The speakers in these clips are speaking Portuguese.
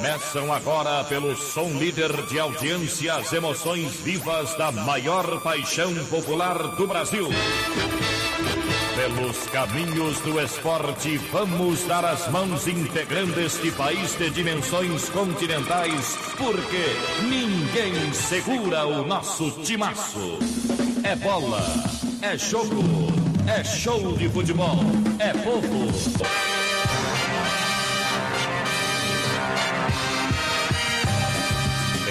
Começam agora pelo som líder de audiência as emoções vivas da maior paixão popular do Brasil. Pelos caminhos do esporte, vamos dar as mãos integrando este país de dimensões continentais, porque ninguém segura o nosso timaço. É bola, é jogo, é show de futebol, é povo.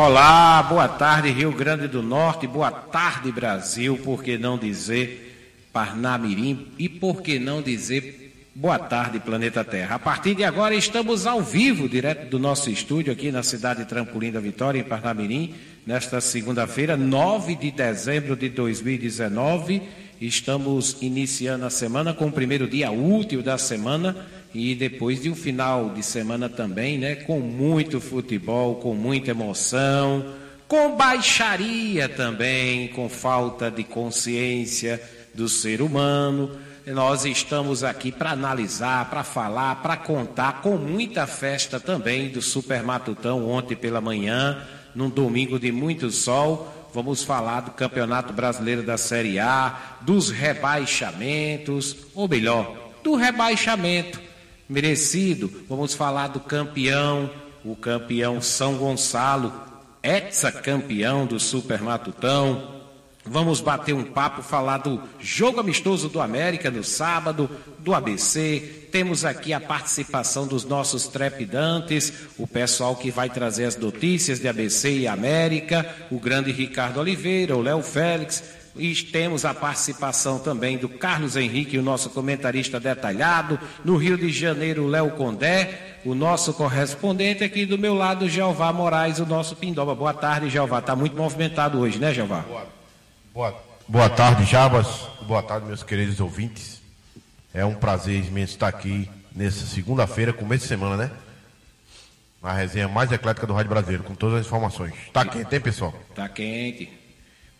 Olá, boa tarde Rio Grande do Norte, boa tarde Brasil, por que não dizer Parnamirim e por que não dizer boa tarde Planeta Terra. A partir de agora estamos ao vivo, direto do nosso estúdio aqui na cidade de Trampolim da Vitória, em Parnamirim, nesta segunda-feira, 9 de dezembro de 2019. Estamos iniciando a semana com o primeiro dia útil da semana e depois de um final de semana também, né, com muito futebol, com muita emoção, com baixaria também, com falta de consciência do ser humano. Nós estamos aqui para analisar, para falar, para contar com muita festa também do Super Matutão ontem pela manhã, num domingo de muito sol. Vamos falar do Campeonato Brasileiro da Série A, dos rebaixamentos, ou melhor, do rebaixamento merecido. Vamos falar do campeão, o campeão São Gonçalo, ex-campeão do Super Matutão. Vamos bater um papo, falar do jogo amistoso do América no sábado, do ABC. Temos aqui a participação dos nossos trepidantes, o pessoal que vai trazer as notícias de ABC e América, o grande Ricardo Oliveira, o Léo Félix, e temos a participação também do Carlos Henrique, o nosso comentarista detalhado. No Rio de Janeiro, Léo Condé, o nosso correspondente. Aqui do meu lado, Jeová Moraes, o nosso Pindoba. Boa tarde, Jeová. Está muito movimentado hoje, né, Jeová? Boa, boa, boa tarde, Jabas. Boa tarde, meus queridos ouvintes. É um prazer imenso estar aqui nessa segunda-feira, começo de semana, né? A resenha mais eclética do Rádio Brasileiro, com todas as informações. Tá quente, hein, pessoal? Tá quente.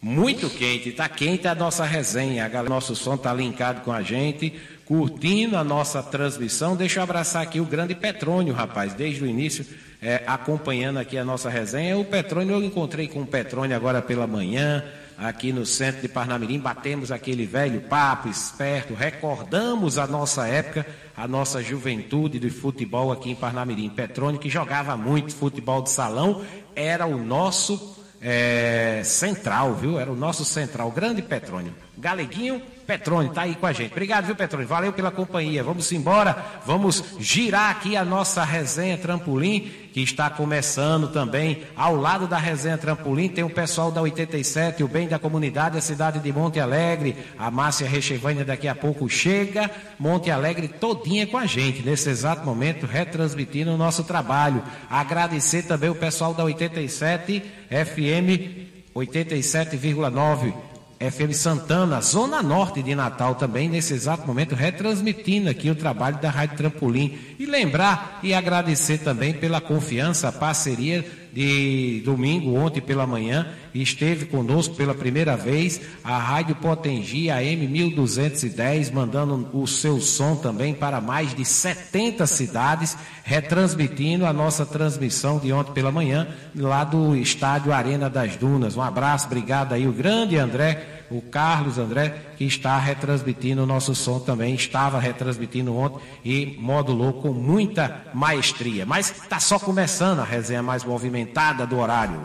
Muito quente, está quente a nossa resenha. A galera, nosso som está linkado com a gente, curtindo a nossa transmissão. Deixa eu abraçar aqui o grande Petrônio, rapaz, desde o início, é, acompanhando aqui a nossa resenha. O Petrônio, eu encontrei com o Petrônio agora pela manhã, aqui no centro de Parnamirim. Batemos aquele velho papo esperto, recordamos a nossa época, a nossa juventude de futebol aqui em Parnamirim. Petrônio, que jogava muito futebol de salão, era o nosso é, central, viu? Era o nosso central, grande Petrônio. Galeguinho Petrônio, tá aí com a gente. Obrigado, viu, Petrônio? Valeu pela companhia. Vamos embora, vamos girar aqui a nossa resenha Trampolim, que está começando também. Ao lado da resenha Trampolim tem o pessoal da 87, o bem da comunidade, a cidade de Monte Alegre. A Márcia Rechevânia daqui a pouco chega. Monte Alegre todinha com a gente, nesse exato momento, retransmitindo o nosso trabalho. Agradecer também o pessoal da 87 FM 87,9 FM Santana, Zona Norte de Natal também, nesse exato momento, retransmitindo aqui o trabalho da Rádio Trampolim. E lembrar e agradecer também pela confiança, a parceria de domingo, ontem pela manhã, esteve conosco pela primeira vez a Rádio Potengi AM 1210, mandando o seu som também para mais de 70 cidades, retransmitindo a nossa transmissão de ontem pela manhã, lá do estádio Arena das Dunas. Um abraço, obrigado aí, o grande André o Carlos André, que está retransmitindo o nosso som também, estava retransmitindo ontem e modulou com muita maestria. Mas está só começando a resenha mais movimentada do horário.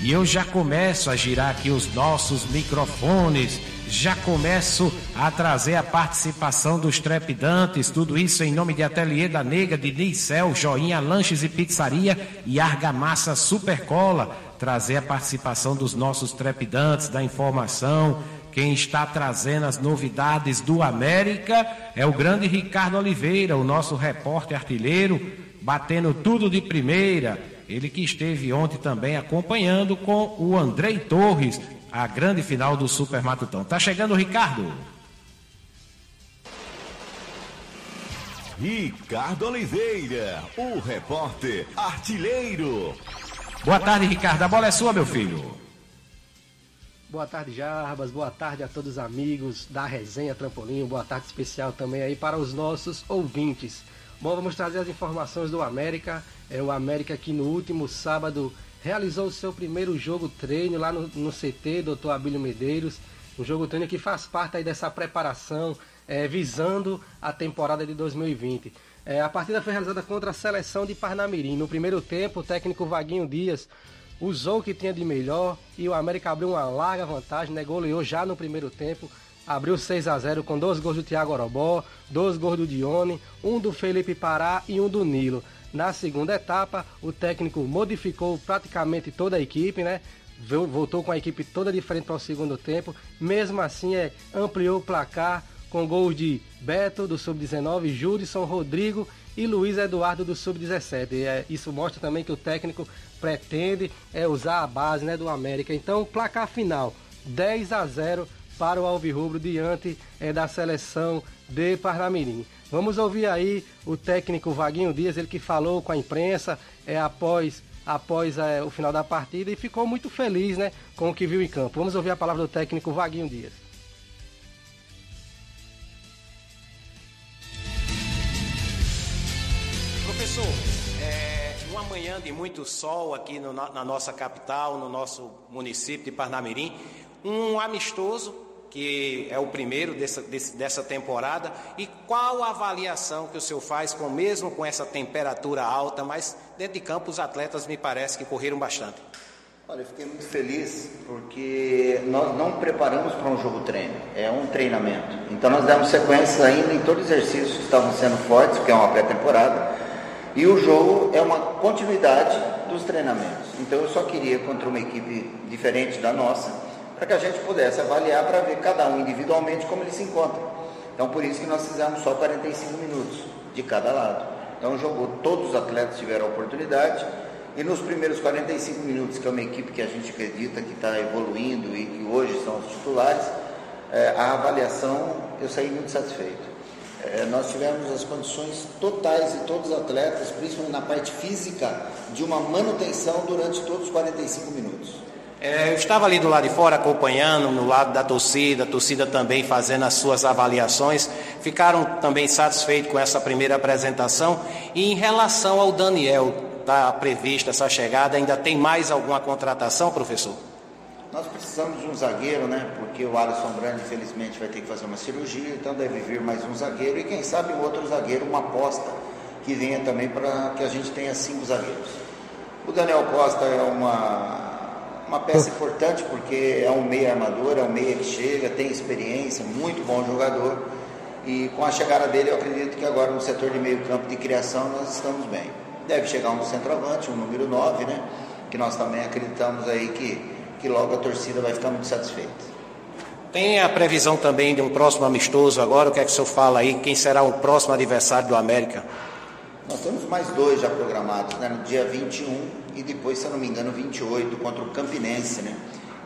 E eu já começo a girar aqui os nossos microfones, já começo a trazer a participação dos trepidantes, tudo isso em nome de Ateliê da Nega, de Nicel, Joinha Lanches e Pizzaria e Argamassa Supercola trazer a participação dos nossos trepidantes da informação, Quem está trazendo as novidades do América é o grande Ricardo Oliveira, o nosso repórter artilheiro, batendo tudo de primeira. Ele que esteve ontem também acompanhando com o Andrei Torres, a grande final do Super Matutão. Tá chegando o Ricardo. Ricardo Oliveira, o repórter artilheiro. Boa tarde, Ricardo. A bola é sua, meu filho. Boa tarde, Jarbas. Boa tarde a todos os amigos da Resenha Trampolim. Boa tarde especial também aí para os nossos ouvintes. Bom, vamos trazer as informações do América. É o América que no último sábado realizou o seu primeiro jogo treino lá no, no CT, Dr. Abílio Medeiros. Um jogo treino que faz parte aí dessa preparação é, visando a temporada de 2020. É, a partida foi realizada contra a seleção de Parnamirim. No primeiro tempo, o técnico Vaguinho Dias usou o que tinha de melhor e o América abriu uma larga vantagem, né? goleou já no primeiro tempo. Abriu 6 a 0 com dois gols do Thiago Orobó, dois gols do Dione, um do Felipe Pará e um do Nilo. Na segunda etapa, o técnico modificou praticamente toda a equipe, né? Voltou com a equipe toda diferente para o segundo tempo. Mesmo assim, é, ampliou o placar, com gols de Beto, do Sub-19, Judson, Rodrigo e Luiz Eduardo, do Sub-17. É, isso mostra também que o técnico pretende é, usar a base né, do América. Então, placar final, 10 a 0 para o Alvirrubro diante é, da seleção de Parnamirim. Vamos ouvir aí o técnico Vaguinho Dias, ele que falou com a imprensa é, após, após é, o final da partida e ficou muito feliz né, com o que viu em campo. Vamos ouvir a palavra do técnico Vaguinho Dias. Professor, é, uma manhã de muito sol aqui no, na nossa capital, no nosso município de Parnamirim, um amistoso que é o primeiro dessa, dessa temporada, e qual a avaliação que o senhor faz, com mesmo com essa temperatura alta, mas dentro de campo os atletas me parece que correram bastante. Olha, eu fiquei muito feliz porque nós não preparamos para um jogo treino, é um treinamento. Então nós demos sequência ainda em todos os exercícios que estavam sendo fortes, que é uma pré-temporada, e o jogo é uma continuidade dos treinamentos. Então eu só queria contra uma equipe diferente da nossa, para que a gente pudesse avaliar para ver cada um individualmente como ele se encontra. Então por isso que nós fizemos só 45 minutos de cada lado. Então jogou, todos os atletas tiveram a oportunidade e nos primeiros 45 minutos, que é uma equipe que a gente acredita que está evoluindo e que hoje são os titulares, é, a avaliação eu saí muito satisfeito. É, nós tivemos as condições totais de todos os atletas, principalmente na parte física, de uma manutenção durante todos os 45 minutos. É, eu estava ali do lado de fora acompanhando, no lado da torcida, a torcida também fazendo as suas avaliações. Ficaram também satisfeitos com essa primeira apresentação. E em relação ao Daniel, está prevista essa chegada, ainda tem mais alguma contratação, professor? Nós precisamos de um zagueiro, né? Porque o Alisson Brand, infelizmente, vai ter que fazer uma cirurgia, então deve vir mais um zagueiro e quem sabe um outro zagueiro, uma aposta que venha também para que a gente tenha cinco zagueiros. O Daniel Costa é uma, uma peça importante porque é um meia armador, é um meia que chega, tem experiência, muito bom jogador. E com a chegada dele, eu acredito que agora no setor de meio campo de criação nós estamos bem. Deve chegar um centroavante, um número 9, né? Que nós também acreditamos aí que que logo a torcida vai ficar muito satisfeita. Tem a previsão também de um próximo amistoso agora? O que é que o senhor fala aí? Quem será o próximo adversário do América? Nós temos mais dois já programados, né? No dia 21 e depois, se eu não me engano, 28 contra o Campinense, né?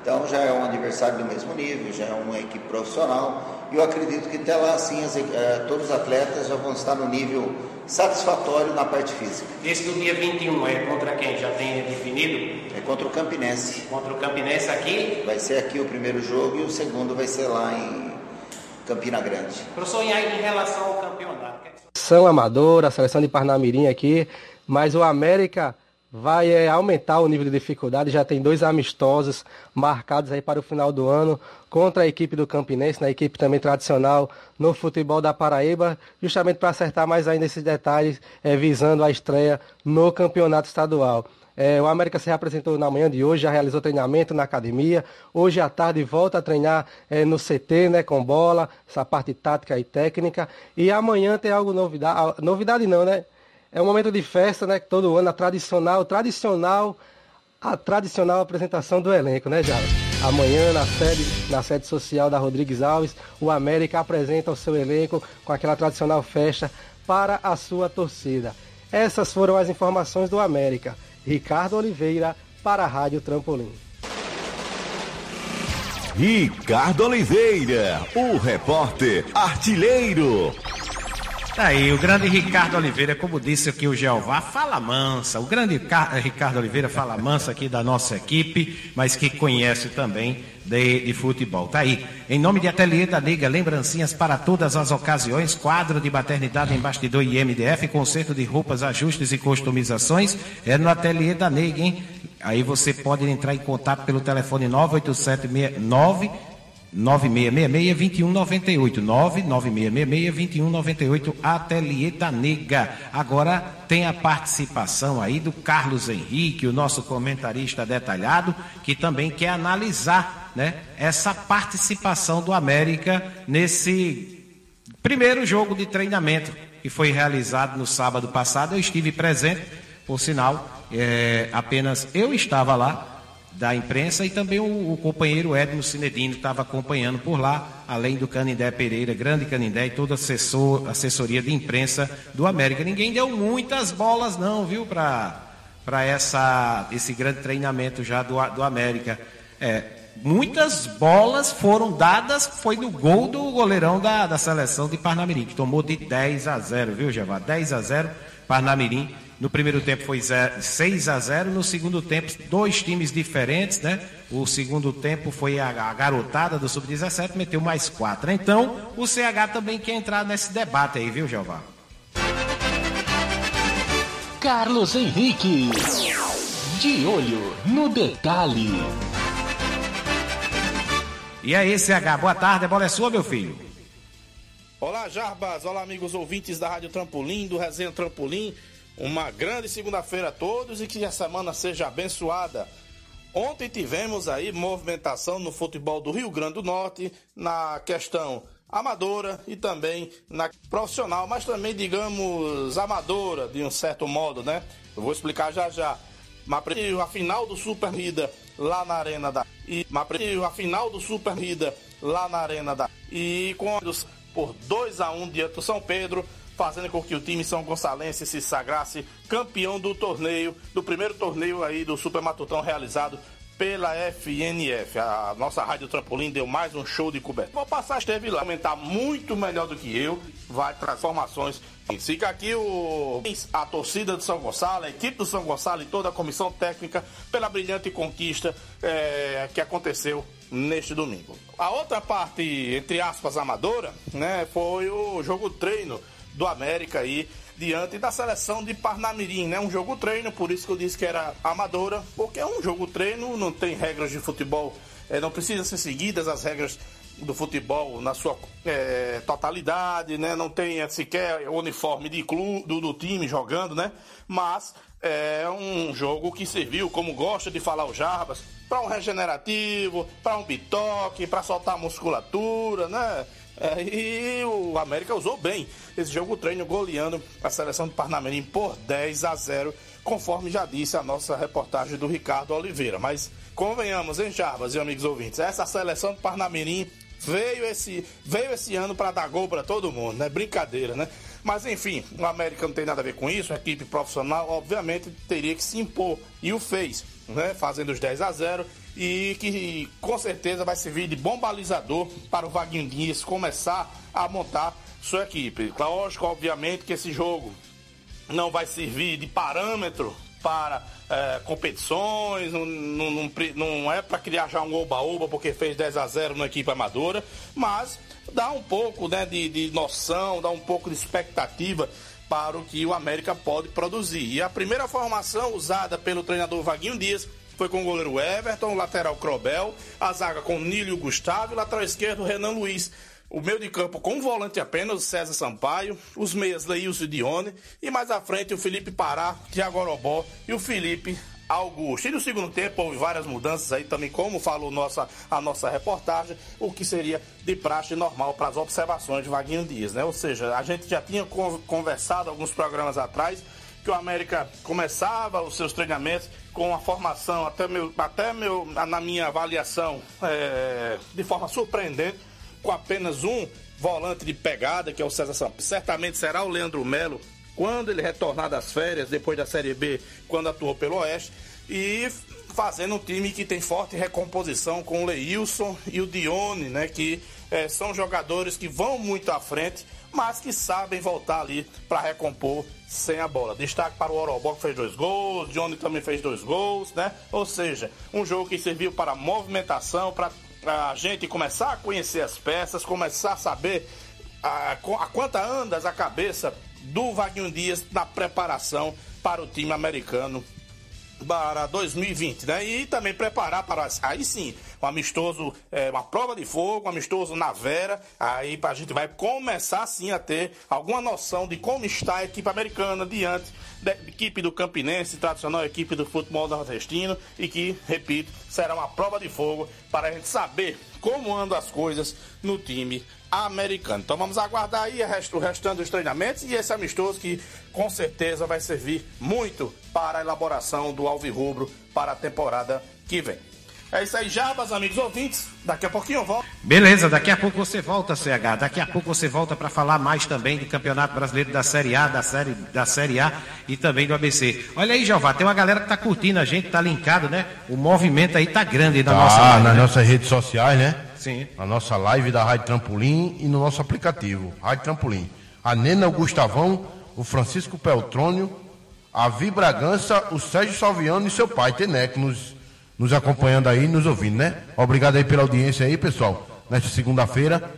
Então já é um adversário do mesmo nível, já é uma equipe profissional. E eu acredito que até lá, assim, as, eh, todos os atletas já vão estar no nível satisfatório na parte física. Esse do dia 21 é contra quem? Já tem definido? É contra o Campinense. Contra o Campinense aqui? Vai ser aqui o primeiro jogo e o segundo vai ser lá em Campina Grande. Professor, e aí em relação ao campeonato? São Amador, a seleção de Parnamirim aqui, mas o América vai é, aumentar o nível de dificuldade. Já tem dois amistosos marcados aí para o final do ano contra a equipe do Campinense, na equipe também tradicional no futebol da Paraíba, justamente para acertar mais ainda esses detalhes, é, visando a estreia no campeonato estadual. É, o América se apresentou na manhã de hoje, já realizou treinamento na academia. Hoje à tarde volta a treinar é, no CT, né, com bola, essa parte tática e técnica. E amanhã tem algo novidade, novidade não, né? É um momento de festa, né? Todo ano, a tradicional, tradicional, a tradicional apresentação do elenco, né, Jara? Amanhã, na sede, na sede social da Rodrigues Alves, o América apresenta o seu elenco com aquela tradicional festa para a sua torcida. Essas foram as informações do América. Ricardo Oliveira, para a Rádio Trampolim. Ricardo Oliveira, o repórter artilheiro. Tá aí, o grande Ricardo Oliveira, como disse aqui o Jeová, fala mansa. O grande Ricardo Oliveira fala mansa aqui da nossa equipe, mas que conhece também de, de futebol. Tá aí. Em nome de Ateliê da Liga, lembrancinhas para todas as ocasiões, quadro de maternidade em bastidor e MDF, conserto de roupas, ajustes e customizações, é no Ateliê da Liga, hein? Aí você pode entrar em contato pelo telefone 98769 9666-2198. 99666-2198, Ateliê da Nega. Agora tem a participação aí do Carlos Henrique, o nosso comentarista detalhado, que também quer analisar né, essa participação do América nesse primeiro jogo de treinamento que foi realizado no sábado passado. Eu estive presente, por sinal, é, apenas eu estava lá da imprensa e também o, o companheiro Edmo Cinedino estava acompanhando por lá, além do Canindé Pereira, grande Canindé e toda assessor, assessoria de imprensa do América. Ninguém deu muitas bolas não, viu, para essa esse grande treinamento já do, do América. É, muitas bolas foram dadas, foi no gol do goleirão da, da seleção de Parnamirim, que tomou de 10 a 0, viu, Javá? 10 a 0, Parnamirim no primeiro tempo foi 6 a 0, no segundo tempo dois times diferentes, né? O segundo tempo foi a, garotada do sub-17 meteu mais quatro. Então, o CH também quer entrar nesse debate aí, viu, Jeová? Carlos Henrique. De olho no detalhe. E aí, CH, boa tarde, a bola é sua, meu filho. Olá, Jarbas. Olá, amigos ouvintes da Rádio Trampolim, do Resenha Trampolim. Uma grande segunda-feira a todos e que a semana seja abençoada. Ontem tivemos aí movimentação no futebol do Rio Grande do Norte, na questão amadora e também na profissional, mas também, digamos, amadora de um certo modo, né? Eu vou explicar já já. A final do Super Rida lá na Arena da e a final do Super Rida lá na Arena da e com por 2 a 1 diante do São Pedro fazendo com que o time São Gonçalense se sagrasse campeão do torneio, do primeiro torneio aí do Super Matutão realizado pela FNF. A nossa Rádio Trampolim deu mais um show de cobertura. Vou passar, esteve lá, comentar muito melhor do que eu, vai transformações. Fica aqui o, a torcida do São Gonçalo, a equipe do São Gonçalo e toda a comissão técnica pela brilhante conquista é, que aconteceu neste domingo. A outra parte, entre aspas, amadora, né, foi o jogo treino do América aí diante da seleção de Parnamirim, né? Um jogo treino, por isso que eu disse que era amadora, porque é um jogo treino, não tem regras de futebol, é, não precisa ser seguidas as regras do futebol na sua é, totalidade, né? Não tem é, sequer uniforme de clube, do, do time jogando, né? Mas é um jogo que serviu, como gosta de falar o Jarbas, para um regenerativo, para um bitoque, para soltar musculatura, né? E o América usou bem esse jogo treino, goleando a seleção de Parnamirim por 10 a 0, conforme já disse a nossa reportagem do Ricardo Oliveira. Mas convenhamos, hein, Jarbas e amigos ouvintes, essa seleção de Parnamirim veio esse, veio esse ano para dar gol para todo mundo, né? Brincadeira, né? Mas enfim, o América não tem nada a ver com isso, a equipe profissional obviamente teria que se impor e o fez, né? Fazendo os 10 a 0 e que com certeza vai servir de bom balizador para o Vaguinho Dias começar a montar sua equipe. Lógico, obviamente, que esse jogo não vai servir de parâmetro para é, competições, não, não, não é para criar já um oba-oba porque fez 10 a 0 na equipe amadora, mas dá um pouco né, de, de noção, dá um pouco de expectativa para o que o América pode produzir. E a primeira formação usada pelo treinador Vaguinho Dias foi com o goleiro Everton, o lateral Crobel, a zaga com Nílio Gustavo e o lateral esquerdo Renan Luiz. O meio de campo com um volante apenas, César Sampaio, os meias Leilson e Dione, e mais à frente o Felipe Pará, Thiago Orobó e o Felipe Augusto. E no segundo tempo houve várias mudanças aí também, como falou nossa, a nossa reportagem, o que seria de praxe normal para as observações de Vaguinho Dias, né? Ou seja, a gente já tinha conversado alguns programas atrás que o América começava os seus treinamentos com a formação, até, meu, até meu, na minha avaliação, é, de forma surpreendente, com apenas um volante de pegada, que é o César Sampaio. Certamente será o Leandro Melo, quando ele retornar das férias, depois da Série B, quando atuou pelo Oeste. E fazendo um time que tem forte recomposição com o Leilson e o Dione, né? Que é, são jogadores que vão muito à frente, mas que sabem voltar ali para recompor sem a bola. Destaque para o Orobó que fez dois gols, Dione também fez dois gols, né? Ou seja, um jogo que serviu para movimentação, para a gente começar a conhecer as peças, começar a saber a, a quanta andas a cabeça do Vaguinho Dias na preparação para o time americano para 2020, né? E também preparar para aí sim, um amistoso, é, uma prova de fogo, um amistoso na Vera. Aí a gente vai começar sim a ter alguma noção de como está a equipe americana diante da equipe do Campinense, tradicional equipe do futebol nordestino, e que, repito, será uma prova de fogo para a gente saber como andam as coisas no time americano. Então vamos aguardar aí o restante dos treinamentos e esse amistoso que com certeza vai servir muito para a elaboração do Alvirrubro para a temporada que vem. É isso aí, Jabas, amigos ouvintes. Daqui a pouquinho eu volto. Beleza, daqui a pouco você volta, CH. Daqui a pouco você volta para falar mais também do Campeonato Brasileiro da Série A, da Série, da série A e também do ABC. Olha aí, Jeová, tem uma galera que tá curtindo a gente, tá linkado, né? O movimento aí tá grande na tá, nossa live, nas né? nossas redes sociais, né? Sim. Na nossa live da Rádio Trampolim e no nosso aplicativo, Rádio Trampolim. A Nena, o Gustavão, o Francisco Peltrônio, a Vi Bragança, o Sérgio Salviano e seu pai, Tenec, nos nos acompanhando aí, nos ouvindo, né? Obrigado aí pela audiência aí, pessoal. Nesta segunda-feira,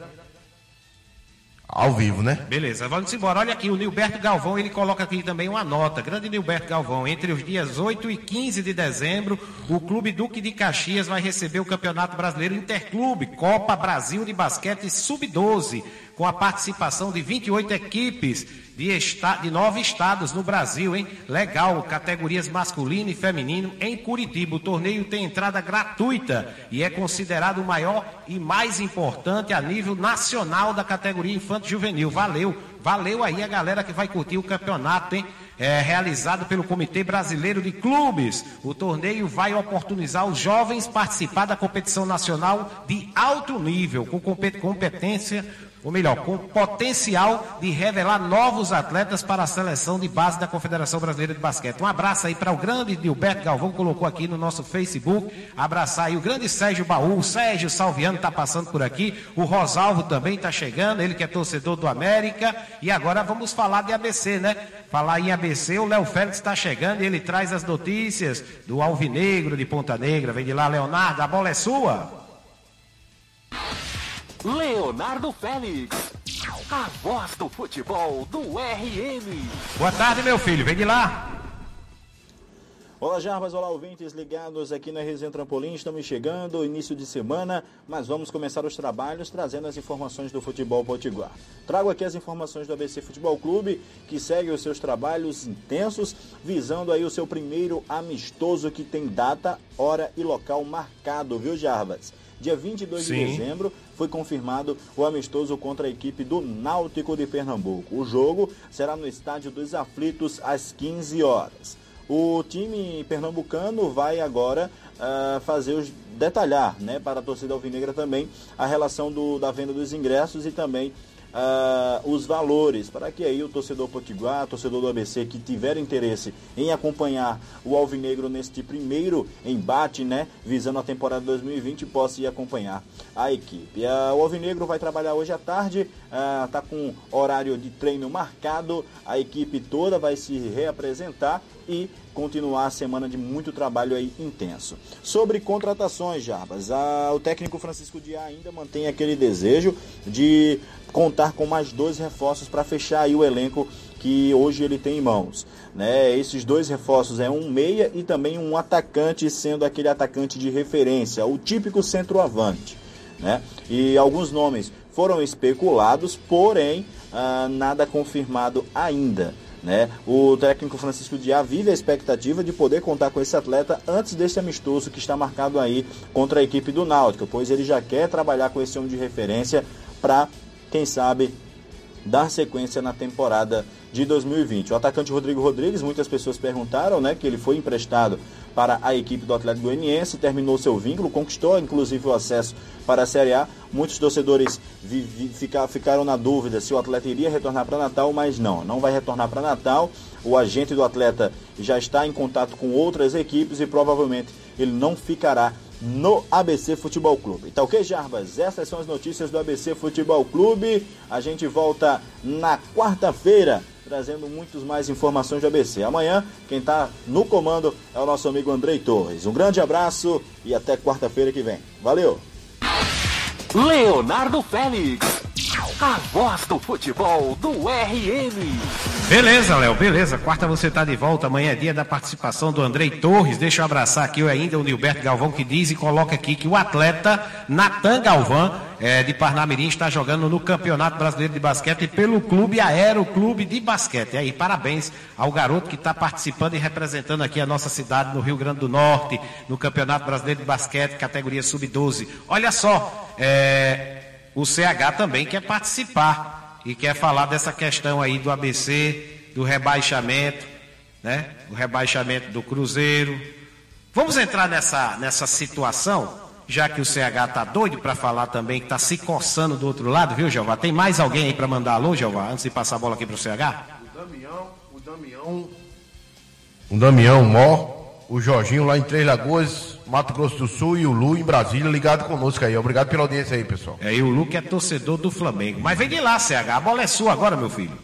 ao vivo, né? Beleza, vamos embora. Olha aqui, o Nilberto Galvão, ele coloca aqui também uma nota. Grande Nilberto Galvão, entre os dias 8 e 15 de dezembro, o Clube Duque de Caxias vai receber o Campeonato Brasileiro Interclube, Copa Brasil de Basquete Sub-12, com a participação de 28 equipes de, esta, de nove estados no Brasil, hein? Legal, categorias masculino e feminino em Curitiba. O torneio tem entrada gratuita e é considerado o maior e mais importante a nível nacional da categoria infanto juvenil. Valeu, valeu aí a galera que vai curtir o campeonato, hein? É realizado pelo Comitê Brasileiro de Clubes. O torneio vai oportunizar os jovens participar da competição nacional de alto nível, com competência ou melhor, com potencial de revelar novos atletas para a seleção de base da Confederação Brasileira de Basquete. Um abraço aí para o grande Gilberto Galvão, colocou aqui no nosso Facebook. Abraçar aí o grande Sérgio Baú, o Sérgio Salviano está passando por aqui, o Rosalvo também está chegando, ele que é torcedor do América. E agora vamos falar de ABC, né? Falar em ABC, o Léo Félix está chegando e ele traz as notícias do Alvinegro de Ponta Negra. Vem de lá, Leonardo, a bola é sua. Leonardo Félix, a voz do futebol do RN. Boa tarde, meu filho, vem de lá. Olá, Jarbas, olá, ouvintes ligados aqui na Resenha Trampolim. Estamos chegando, início de semana, mas vamos começar os trabalhos trazendo as informações do futebol potiguar. Trago aqui as informações do ABC Futebol Clube, que segue os seus trabalhos intensos, visando aí o seu primeiro amistoso que tem data, hora e local marcado, viu, Jarbas? Dia 22 Sim. de dezembro foi confirmado o amistoso contra a equipe do Náutico de Pernambuco. O jogo será no Estádio dos Aflitos às 15 horas. O time pernambucano vai agora uh, fazer os detalhar, né, para a torcida alvinegra também a relação do, da venda dos ingressos e também uh, os valores, para que aí o torcedor potiguar, torcedor do ABC que tiver interesse em acompanhar o Alvinegro neste primeiro embate, né, visando a temporada 2020, possa ir acompanhar a equipe. Uh, o Alvinegro vai trabalhar hoje à tarde, está com horário de treino marcado, a equipe toda vai se reapresentar e continuar a semana de muito trabalho aí intenso. Sobre contratações, Jarbas, a, o técnico Francisco Diá ainda mantém aquele desejo de contar com mais dois reforços para fechar aí o elenco que hoje ele tem em mãos. Né? Esses dois reforços é um meia e também um atacante, sendo aquele atacante de referência, o típico centroavante. Né? E alguns nomes foram especulados, porém ah, nada confirmado ainda. Né? O técnico Francisco Diá vive a expectativa de poder contar com esse atleta antes desse amistoso que está marcado aí contra a equipe do Náutico, pois ele já quer trabalhar com esse homem de referência para, quem sabe, dar sequência na temporada de 2020. O atacante Rodrigo Rodrigues, muitas pessoas perguntaram, né, que ele foi emprestado para a equipe do Atlético Goianiense, terminou seu vínculo, conquistou inclusive o acesso para a Série A. Muitos torcedores vi, vi, fica, ficaram na dúvida se o atleta iria retornar para Natal, mas não, não vai retornar para Natal. O agente do atleta já está em contato com outras equipes e provavelmente ele não ficará no ABC Futebol Clube. Tá ok, Jarbas? Essas são as notícias do ABC Futebol Clube. A gente volta na quarta-feira trazendo muitas mais informações do ABC. Amanhã, quem está no comando é o nosso amigo Andrei Torres. Um grande abraço e até quarta-feira que vem. Valeu! Leonardo Félix, a voz do futebol do RN. Beleza, Léo, beleza. Quarta você está de volta. Amanhã é dia da participação do Andrei Torres. Deixa eu abraçar aqui ainda o Nilberto Galvão que diz e coloca aqui que o atleta Natan Galvão é, de Parnamirim está jogando no Campeonato Brasileiro de Basquete pelo Clube Aero Clube de Basquete. E aí, parabéns ao garoto que está participando e representando aqui a nossa cidade no Rio Grande do Norte, no Campeonato Brasileiro de Basquete, categoria Sub-12. Olha só, é, o CH também quer participar e quer falar dessa questão aí do ABC, do rebaixamento, né? O rebaixamento do Cruzeiro. Vamos entrar nessa, nessa situação, já que o CH tá doido para falar também, que tá se coçando do outro lado, viu, Jeová? Tem mais alguém aí para mandar alô, Jeová, antes de passar a bola aqui pro CH? O Damião, o Damião, o Damião Mó, o Jorginho lá em Três Lagoas, Mato Grosso do Sul e o Lu em Brasília ligado conosco aí. Obrigado pela audiência aí, pessoal. É, e o Lu que é torcedor do Flamengo. Mas vem de lá, CH. A bola é sua agora, meu filho.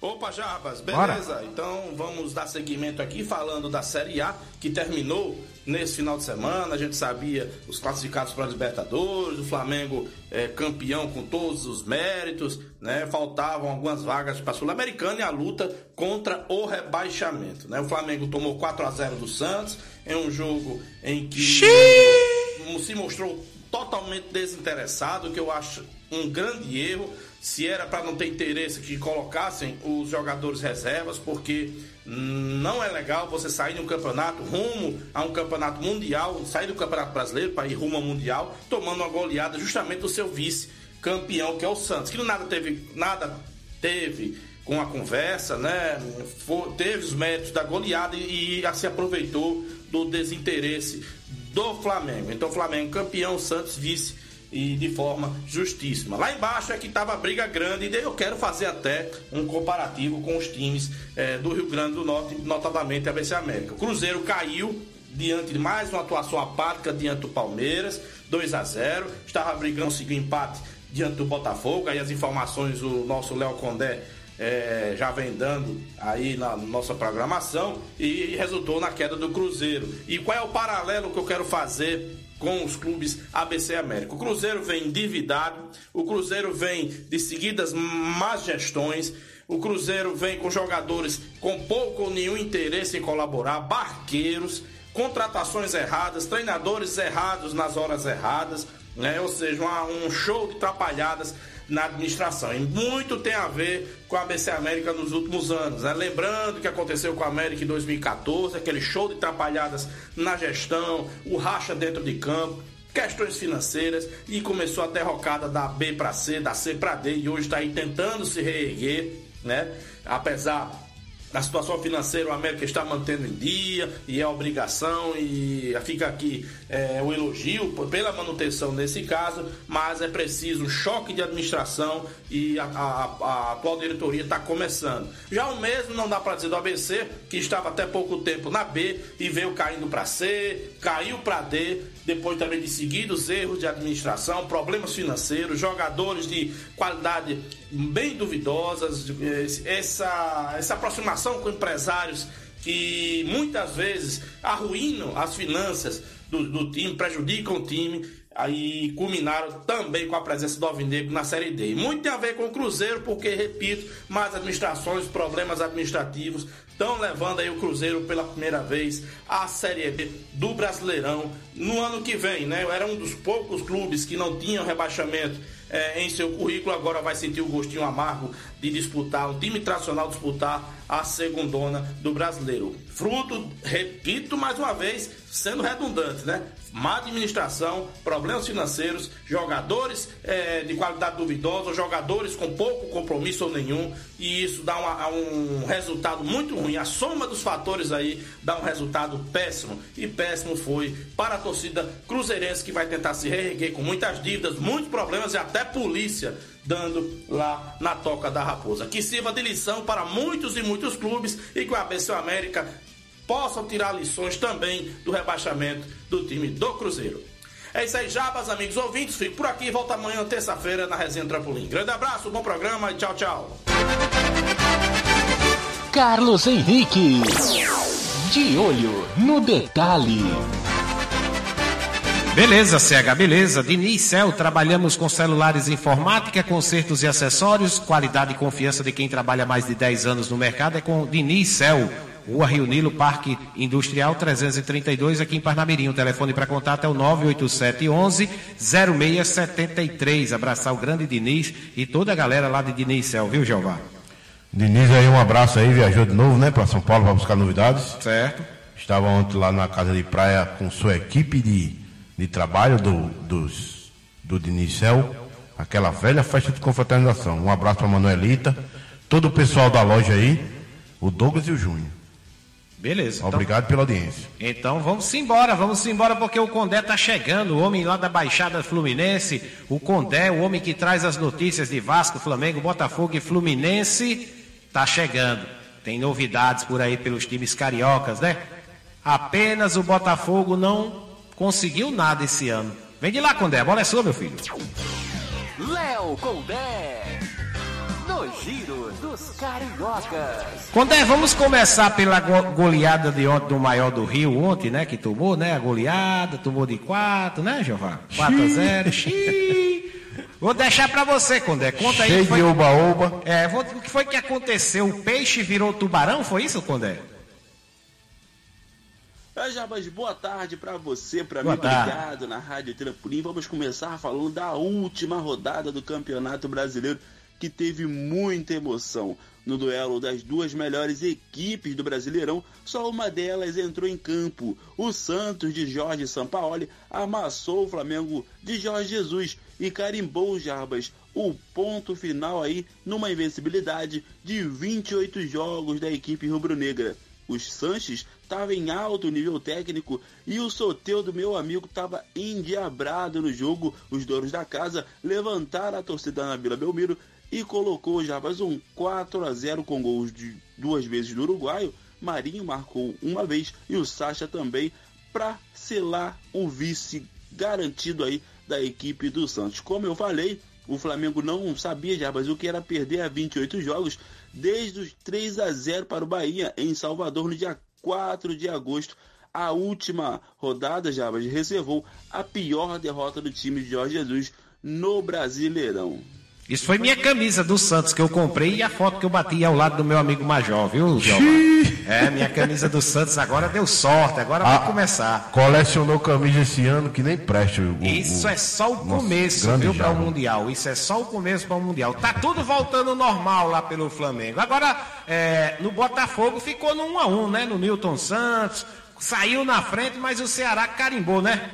Opa, Jarbas, beleza? Bora. Então vamos dar seguimento aqui falando da Série A que terminou nesse final de semana. A gente sabia os classificados para a Libertadores, o Flamengo é, campeão com todos os méritos, né? Faltavam algumas vagas para a Sul-Americana e a luta contra o rebaixamento. Né? O Flamengo tomou 4 a 0 do Santos em um jogo em que Xiii. se mostrou totalmente desinteressado, que eu acho um grande erro se era para não ter interesse que colocassem os jogadores reservas, porque não é legal você sair de um campeonato rumo a um campeonato mundial, sair do campeonato brasileiro para ir rumo ao mundial, tomando uma goleada justamente do seu vice campeão, que é o Santos, que nada teve, nada teve com a conversa, né? For, teve os méritos da goleada e, e se aproveitou do desinteresse do Flamengo. Então, Flamengo campeão, Santos vice e de forma justíssima. Lá embaixo é que estava a briga grande e eu quero fazer até um comparativo com os times é, do Rio Grande do Norte, notadamente a BC América. O Cruzeiro caiu diante de mais uma atuação apática diante do Palmeiras, 2 a 0 estava brigando, conseguiu empate diante do Botafogo, aí as informações o nosso Léo Condé é, já vem dando aí na nossa programação e resultou na queda do Cruzeiro. E qual é o paralelo que eu quero fazer com os clubes ABC América. O Cruzeiro vem endividado, o Cruzeiro vem de seguidas más gestões, o Cruzeiro vem com jogadores com pouco ou nenhum interesse em colaborar, barqueiros, contratações erradas, treinadores errados nas horas erradas, né? ou seja, uma, um show de trapalhadas na administração. E muito tem a ver com a ABC América nos últimos anos. Né? Lembrando o que aconteceu com a América em 2014, aquele show de trapalhadas na gestão, o racha dentro de campo, questões financeiras e começou a derrocada da B para C, da C para D e hoje está aí tentando se reerguer, né? Apesar a situação financeira o América está mantendo em dia e é obrigação e fica aqui é, o elogio pela manutenção nesse caso, mas é preciso um choque de administração e a, a, a atual diretoria está começando. Já o mesmo não dá para dizer do ABC, que estava até pouco tempo na B e veio caindo para C, caiu para D, depois também de seguidos erros de administração, problemas financeiros, jogadores de qualidade bem duvidosas, essa, essa aproximação com empresários que muitas vezes arruinam as finanças do, do time, prejudicam o time aí culminaram também com a presença do Alvinegro na Série D. Muito tem a ver com o Cruzeiro, porque, repito, mais administrações, problemas administrativos estão levando aí o Cruzeiro pela primeira vez à Série B do Brasileirão no ano que vem, né? Era um dos poucos clubes que não tinham rebaixamento é, em seu currículo, agora vai sentir o gostinho amargo de disputar, um time tradicional disputar a segundona do brasileiro. Fruto, repito mais uma vez, sendo redundante, né? Má administração, problemas financeiros, jogadores é, de qualidade duvidosa, jogadores com pouco compromisso ou nenhum, e isso dá uma, um resultado muito ruim. A soma dos fatores aí dá um resultado péssimo, e péssimo foi para a torcida cruzeirense que vai tentar se reerguer com muitas dívidas, muitos problemas e até polícia dando lá na toca da raposa. Que sirva de lição para muitos e muitos clubes e que o ABC América possam tirar lições também do rebaixamento do time do Cruzeiro. É isso aí, Jabas, amigos ouvintes. Fico por aqui. Volta amanhã, terça-feira, na Resenha Trampolim. Grande abraço, bom programa e tchau, tchau. Carlos Henrique. De olho no detalhe. Beleza, CH, beleza. Diniz Cel, trabalhamos com celulares informática, consertos e acessórios. Qualidade e confiança de quem trabalha mais de 10 anos no mercado é com Diniz Cel. Rua Rio Nilo, Parque Industrial 332, aqui em Parnamirim. O telefone para contato é o 98711 0673. Abraçar o grande Diniz e toda a galera lá de Diniz Cel, viu, Jeová? Diniz aí, um abraço aí, viajou de novo, né, para São Paulo para buscar novidades. Certo. Estava ontem lá na casa de praia com sua equipe de, de trabalho do, dos, do aquela velha festa de confraternização. Um abraço para Manuelita, todo o pessoal da loja aí, o Douglas e o Júnior. Beleza. então- Obrigado pela audiência. Então vamos embora, vamos embora porque o Condé tá chegando, o homem lá da Baixada Fluminense, o Condé, o homem que traz as notícias de Vasco, Flamengo, Botafogo e Fluminense, tá chegando. Tem novidades por aí pelos times cariocas, né? Apenas o Botafogo não conseguiu nada esse ano. Vem de lá, Condé, a bola é sua, meu filho. Léo Condé. No giro dos cariocas. Condé, vamos começar pela go- goleada de ontem do maior do Rio, ontem, né? Que tomou, né? A goleada, tomou de 4, né, Jeová? 4 a 0. Xiii. Vou deixar pra você, Condé. Conta aí. o Cheio que foi- de oba-oba. É, vou- o que foi que aconteceu? O peixe virou tubarão? Foi isso, Condé? É, Jabas, boa tarde pra você, pra Boa mim, tarde. obrigado na Rádio Trampolim. Vamos começar falando da última rodada do Campeonato Brasileiro, que teve muita emoção. No duelo das duas melhores equipes do Brasileirão, só uma delas entrou em campo. O Santos de Jorge Sampaoli amassou o Flamengo de Jorge Jesus e carimbou, Jarbas, o ponto final aí numa invencibilidade de 28 jogos da equipe rubro-negra. Os Sanches estavam em alto nível técnico e o sorteio do meu amigo estava endiabrado no jogo. Os donos da casa levantaram a torcida na Vila Belmiro e colocou já mais um 4 a 0 com gols de duas vezes do uruguaio. Marinho marcou uma vez e o Sacha também para selar o vice garantido aí da equipe do Santos. Como eu falei, o Flamengo não sabia já, mas o que era perder a 28 jogos desde os 3 a 0 para o Bahia em Salvador no dia 4 de agosto. A última rodada, Jabas, reservou a pior derrota do time de Jorge Jesus no Brasileirão. Isso foi minha camisa do Santos que eu comprei e a foto que eu bati ao lado do meu amigo Major, viu? É, minha camisa do Santos agora deu sorte, agora Ah. vai começar. Colecionou camisa esse ano que nem presta. o- o- Isso é só o começo, viu, para o. Mundial. Isso é só o começo para o Mundial. Tá tudo voltando normal lá pelo Flamengo. Agora, é, no Botafogo ficou no 1 a 1 né? No Newton Santos. Saiu na frente, mas o Ceará carimbou, né?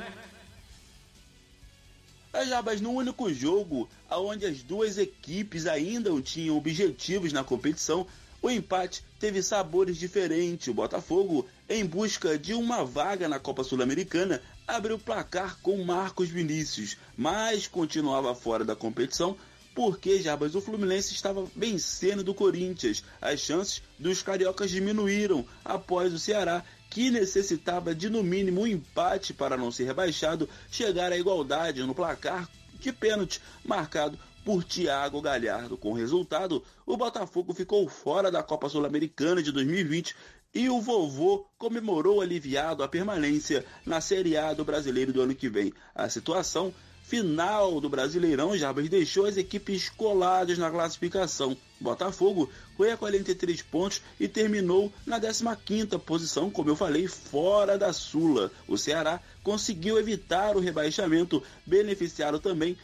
É, Jabas, no único jogo onde as duas equipes ainda tinham objetivos na competição, o empate teve sabores diferentes. O Botafogo, em busca de uma vaga na Copa Sul-Americana, abriu o placar com Marcos Vinícius, mas continuava fora da competição porque Jabas, o Fluminense estava vencendo do Corinthians. As chances dos cariocas diminuíram após o Ceará, que necessitava de no mínimo um empate para não ser rebaixado, chegar à igualdade no placar de pênalti marcado por Thiago Galhardo. Com resultado, o Botafogo ficou fora da Copa Sul-Americana de 2020 e o vovô comemorou aliviado a permanência na Série A do Brasileiro do ano que vem. A situação final do Brasileirão, Jarbas deixou as equipes coladas na classificação. Botafogo foi a 43 pontos e terminou na 15ª posição, como eu falei, fora da Sula. O Ceará conseguiu evitar o rebaixamento, beneficiado também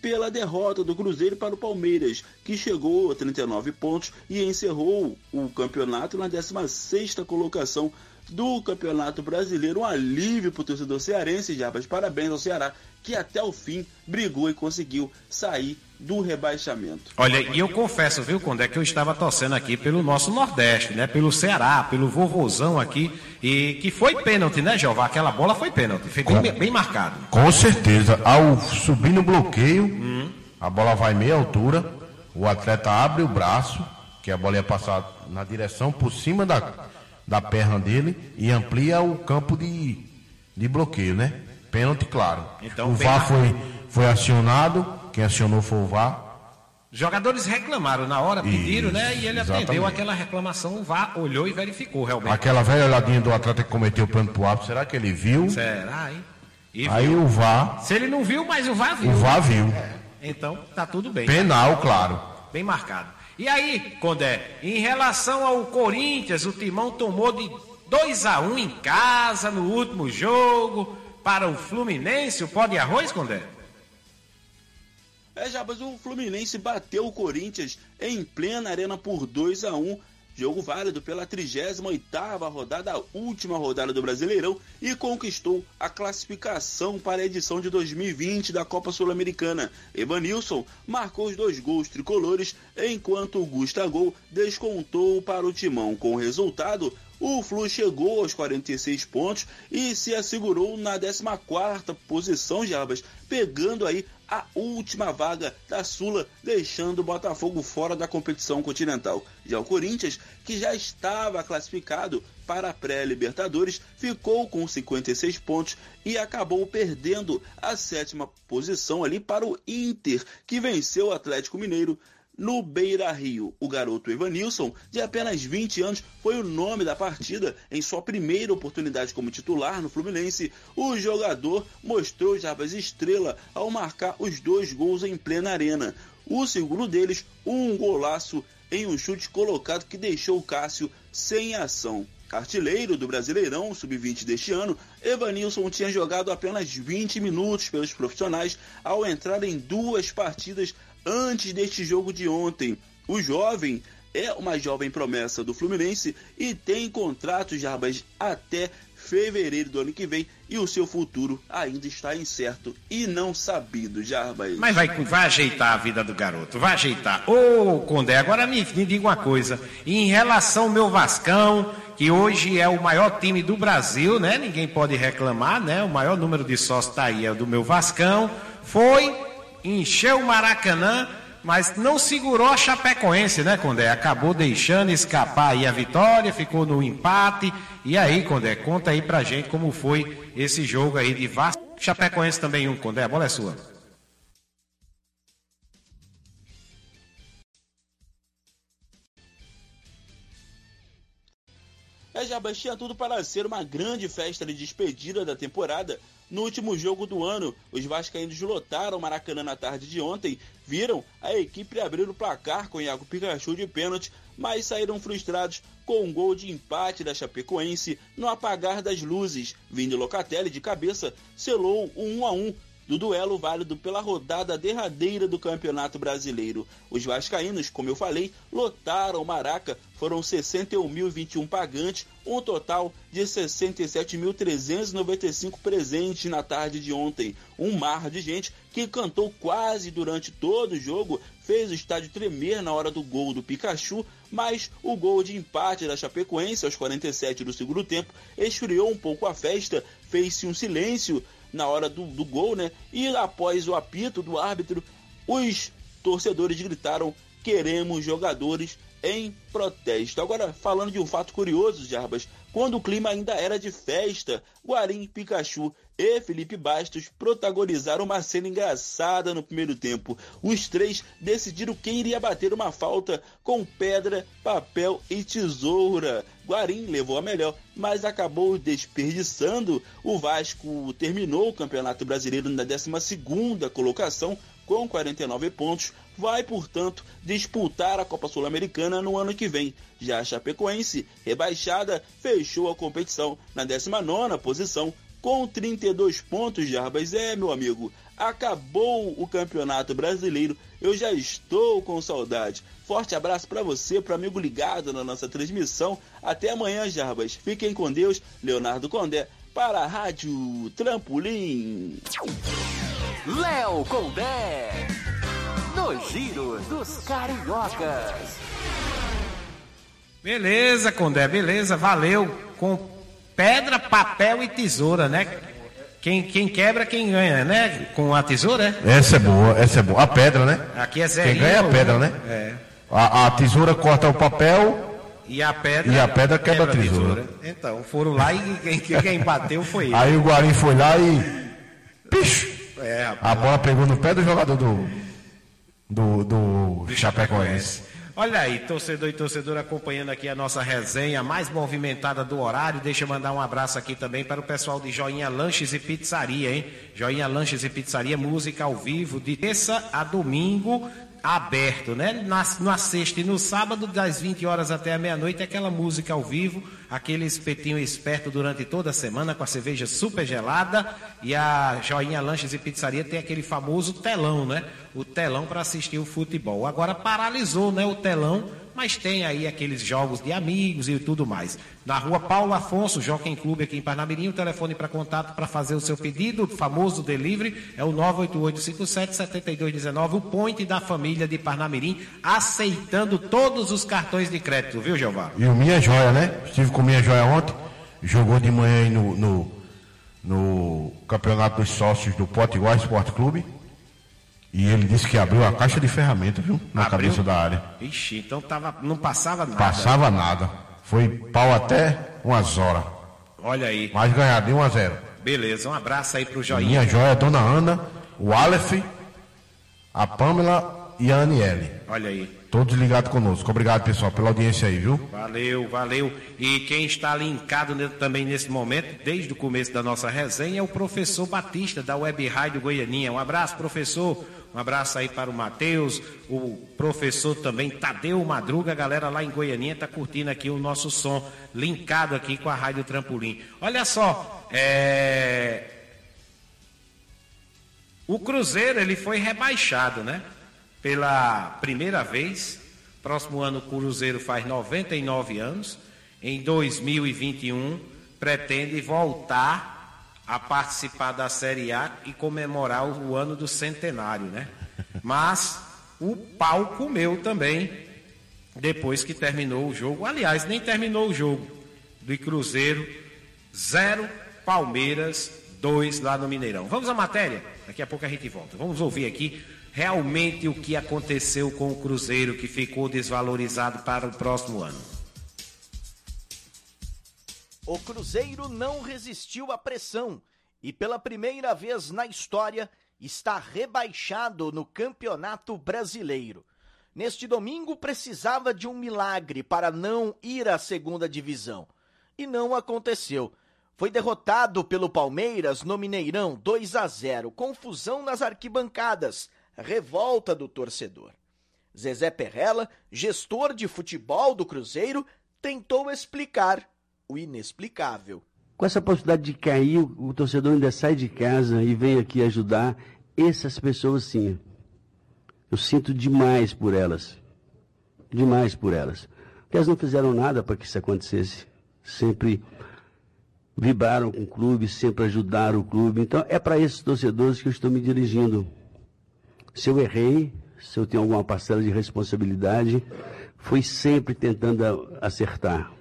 pela derrota do Cruzeiro para o Palmeiras, que chegou a 39 pontos e encerrou o campeonato na 16ª colocação do Campeonato Brasileiro. Um alívio para o torcedor cearense, Jarbas. Parabéns ao Ceará, que até o fim brigou e conseguiu sair do rebaixamento. Olha, e eu confesso, viu, Condé, que eu estava torcendo aqui pelo nosso Nordeste, né? Pelo Ceará, pelo vovozão aqui, e que foi pênalti, né, Jeová? Aquela bola foi pênalti, foi bem, bem marcado. Com certeza. Ao subir no bloqueio, hum. a bola vai meia altura, o atleta abre o braço, que a bola ia passar na direção por cima da, da perna dele e amplia o campo de, de bloqueio, né? Pênalti, claro. Então, o VAR foi, foi acionado, quem acionou foi o VAR. Jogadores reclamaram na hora, pediram, Isso, né? E ele exatamente. atendeu aquela reclamação, o VAR olhou e verificou realmente. Aquela velha olhadinha do atleta que cometeu o pênalti pro árbitro, será que ele viu? Será, hein? E Aí viu. o VAR. Se ele não viu, mas o VAR viu. O VAR viu. É. Então, tá tudo bem. Penal, claro. Bem marcado. E aí, Condé, em relação ao Corinthians, o Timão tomou de 2 a 1 em casa no último jogo para o Fluminense, o pó de arroz, Condé? É, Jabas, o Fluminense bateu o Corinthians em plena arena por 2 a 1 Jogo válido pela 38ª rodada, a última rodada do Brasileirão, e conquistou a classificação para a edição de 2020 da Copa Sul-Americana. Evanilson marcou os dois gols tricolores, enquanto Gustavo descontou para o timão. Com o resultado, o Flu chegou aos 46 pontos e se assegurou na 14ª posição, Jarbas, pegando aí a última vaga da Sula, deixando o Botafogo fora da competição continental. Já o Corinthians, que já estava classificado para a pré-Libertadores, ficou com 56 pontos e acabou perdendo a sétima posição ali para o Inter, que venceu o Atlético Mineiro no Beira Rio. O garoto Evanilson, de apenas 20 anos, foi o nome da partida em sua primeira oportunidade como titular no Fluminense. O jogador mostrou Jarbas estrela ao marcar os dois gols em plena arena. O segundo deles, um golaço em um chute colocado que deixou Cássio sem ação. Artilheiro do Brasileirão Sub-20 deste ano, Evanilson tinha jogado apenas 20 minutos pelos profissionais ao entrar em duas partidas antes deste jogo de ontem. O jovem é uma jovem promessa do Fluminense e tem contrato Jarbas até fevereiro do ano que vem e o seu futuro ainda está incerto e não sabido, Jarbas. Mas vai, vai ajeitar a vida do garoto, vai ajeitar. Ô, Condé, agora me, me diga uma coisa. Em relação ao meu Vascão, que hoje é o maior time do Brasil, né? Ninguém pode reclamar, né? O maior número de sócios está aí, é do meu Vascão. Foi encheu o Maracanã, mas não segurou a Chapecoense, né, Condé? Acabou deixando escapar aí a vitória, ficou no empate. E aí, Condé, conta aí pra gente como foi esse jogo aí de Vasco. Chapecoense também um, Condé, a bola é sua. É, Jabas tinha tudo para ser uma grande festa de despedida da temporada, no último jogo do ano, os vascaínos lotaram o Maracanã na tarde de ontem, viram a equipe abrir o placar com Iago Pikachu de pênalti, mas saíram frustrados com um gol de empate da Chapecoense no apagar das luzes. Vini Locatelli de cabeça selou um 1 a 1 do duelo válido pela rodada derradeira do Campeonato Brasileiro. Os vascaínos, como eu falei, lotaram o Maraca, foram 61.021 pagantes, um total de 67.395 presentes na tarde de ontem. Um mar de gente que cantou quase durante todo o jogo, fez o estádio tremer na hora do gol do Pikachu, mas o gol de empate da Chapecoense aos 47 do segundo tempo esfriou um pouco a festa, fez-se um silêncio na hora do, do gol, né? E após o apito do árbitro, os torcedores gritaram: queremos jogadores em protesto. Agora, falando de um fato curioso, Jarbas, quando o clima ainda era de festa, Guarim, Pikachu e Felipe Bastos protagonizaram uma cena engraçada no primeiro tempo. Os três decidiram quem iria bater uma falta com pedra, papel e tesoura. Guarim levou a melhor, mas acabou desperdiçando. O Vasco terminou o Campeonato Brasileiro na 12ª colocação com 49 pontos, vai, portanto, disputar a Copa Sul-Americana no ano que vem. Já a Chapecoense, rebaixada, fechou a competição na 19ª posição com 32 pontos, Jarbas. É, meu amigo, Acabou o Campeonato Brasileiro, eu já estou com saudade. Forte abraço para você, para amigo ligado na nossa transmissão. Até amanhã, Jarbas. Fiquem com Deus. Leonardo Condé para a Rádio Trampolim. Léo Condé, no Giro dos Cariocas. Beleza, Condé, beleza, valeu. Com pedra, papel e tesoura, né? Quem, quem quebra, quem ganha, né? Com a tesoura, é? Essa é boa, essa é boa. A pedra, né? Aqui é Zé. Quem ganha é a pedra, né? É. A, a tesoura corta o papel E a pedra, E a pedra quebra a tesoura. Então, foram lá e quem, quem bateu foi ele. Aí o Guarim foi lá e. Picho! É. A bola pegou no pé do jogador do. Do, do Chapecoense. Olha aí, torcedor e torcedora acompanhando aqui a nossa resenha mais movimentada do horário. Deixa eu mandar um abraço aqui também para o pessoal de Joinha Lanches e Pizzaria, hein? Joinha Lanches e Pizzaria, música ao vivo, de terça a domingo, aberto, né? Na, na sexta e no sábado, das 20 horas até a meia-noite, aquela música ao vivo, aquele espetinho esperto durante toda a semana com a cerveja super gelada. E a Joinha Lanches e Pizzaria tem aquele famoso telão, né? O telão para assistir o futebol. Agora paralisou, né? O telão, mas tem aí aqueles jogos de amigos e tudo mais. Na rua Paulo Afonso, Jockey Clube aqui em Parnamirim, o telefone para contato para fazer o seu pedido, o famoso delivery, é o 98857-7219, o point da família de Parnamirim, aceitando todos os cartões de crédito, viu, Jeová? E o Minha Joia, né? Estive com Minha Joia ontem, jogou de manhã aí no, no, no Campeonato dos Sócios do Potiguar Esporte Clube. E ele disse que abriu a caixa de ferramentas, viu? Na Abriu? cabeça da área. Ixi, então tava, não passava nada. Passava nada. Foi pau até umas horas. Olha aí. Mas ganhar de 1 a 0. Beleza, um abraço aí pro Joinha. Minha joia, a dona Ana, o Aleph, a Pamela e a Aniele. Olha aí. Todos ligados conosco. Obrigado, pessoal, pela audiência aí, viu? Valeu, valeu. E quem está linkado também nesse momento, desde o começo da nossa resenha, é o professor Batista, da Web Rádio Goianinha. Um abraço, professor. Um abraço aí para o Matheus, o professor também Tadeu Madruga, a galera lá em Goianinha está curtindo aqui o nosso som, linkado aqui com a Rádio Trampolim. Olha só, é... o Cruzeiro ele foi rebaixado, né? Pela primeira vez. Próximo ano o Cruzeiro faz 99 anos. Em 2021 pretende voltar a participar da Série A e comemorar o ano do centenário, né? Mas o pau comeu também depois que terminou o jogo. Aliás, nem terminou o jogo. Do Cruzeiro, zero, Palmeiras, dois lá no Mineirão. Vamos à matéria? Daqui a pouco a gente volta. Vamos ouvir aqui realmente o que aconteceu com o Cruzeiro que ficou desvalorizado para o próximo ano. O Cruzeiro não resistiu à pressão e, pela primeira vez na história, está rebaixado no Campeonato Brasileiro. Neste domingo, precisava de um milagre para não ir à segunda divisão. E não aconteceu. Foi derrotado pelo Palmeiras no Mineirão 2 a 0. Confusão nas arquibancadas. Revolta do torcedor. Zezé Perrella, gestor de futebol do Cruzeiro, tentou explicar o inexplicável. Com essa possibilidade de cair, o, torcedor ainda sai de casa e vem aqui ajudar. Essas pessoas, sim. Eu sinto demais por elas. Demais por elas. Porque elas não fizeram nada para que isso acontecesse. Sempre vibraram com o clube, sempre ajudaram o clube. Então, é para esses torcedores que eu estou me dirigindo. Se eu errei, se eu tenho alguma parcela de responsabilidade, foi sempre tentando acertar.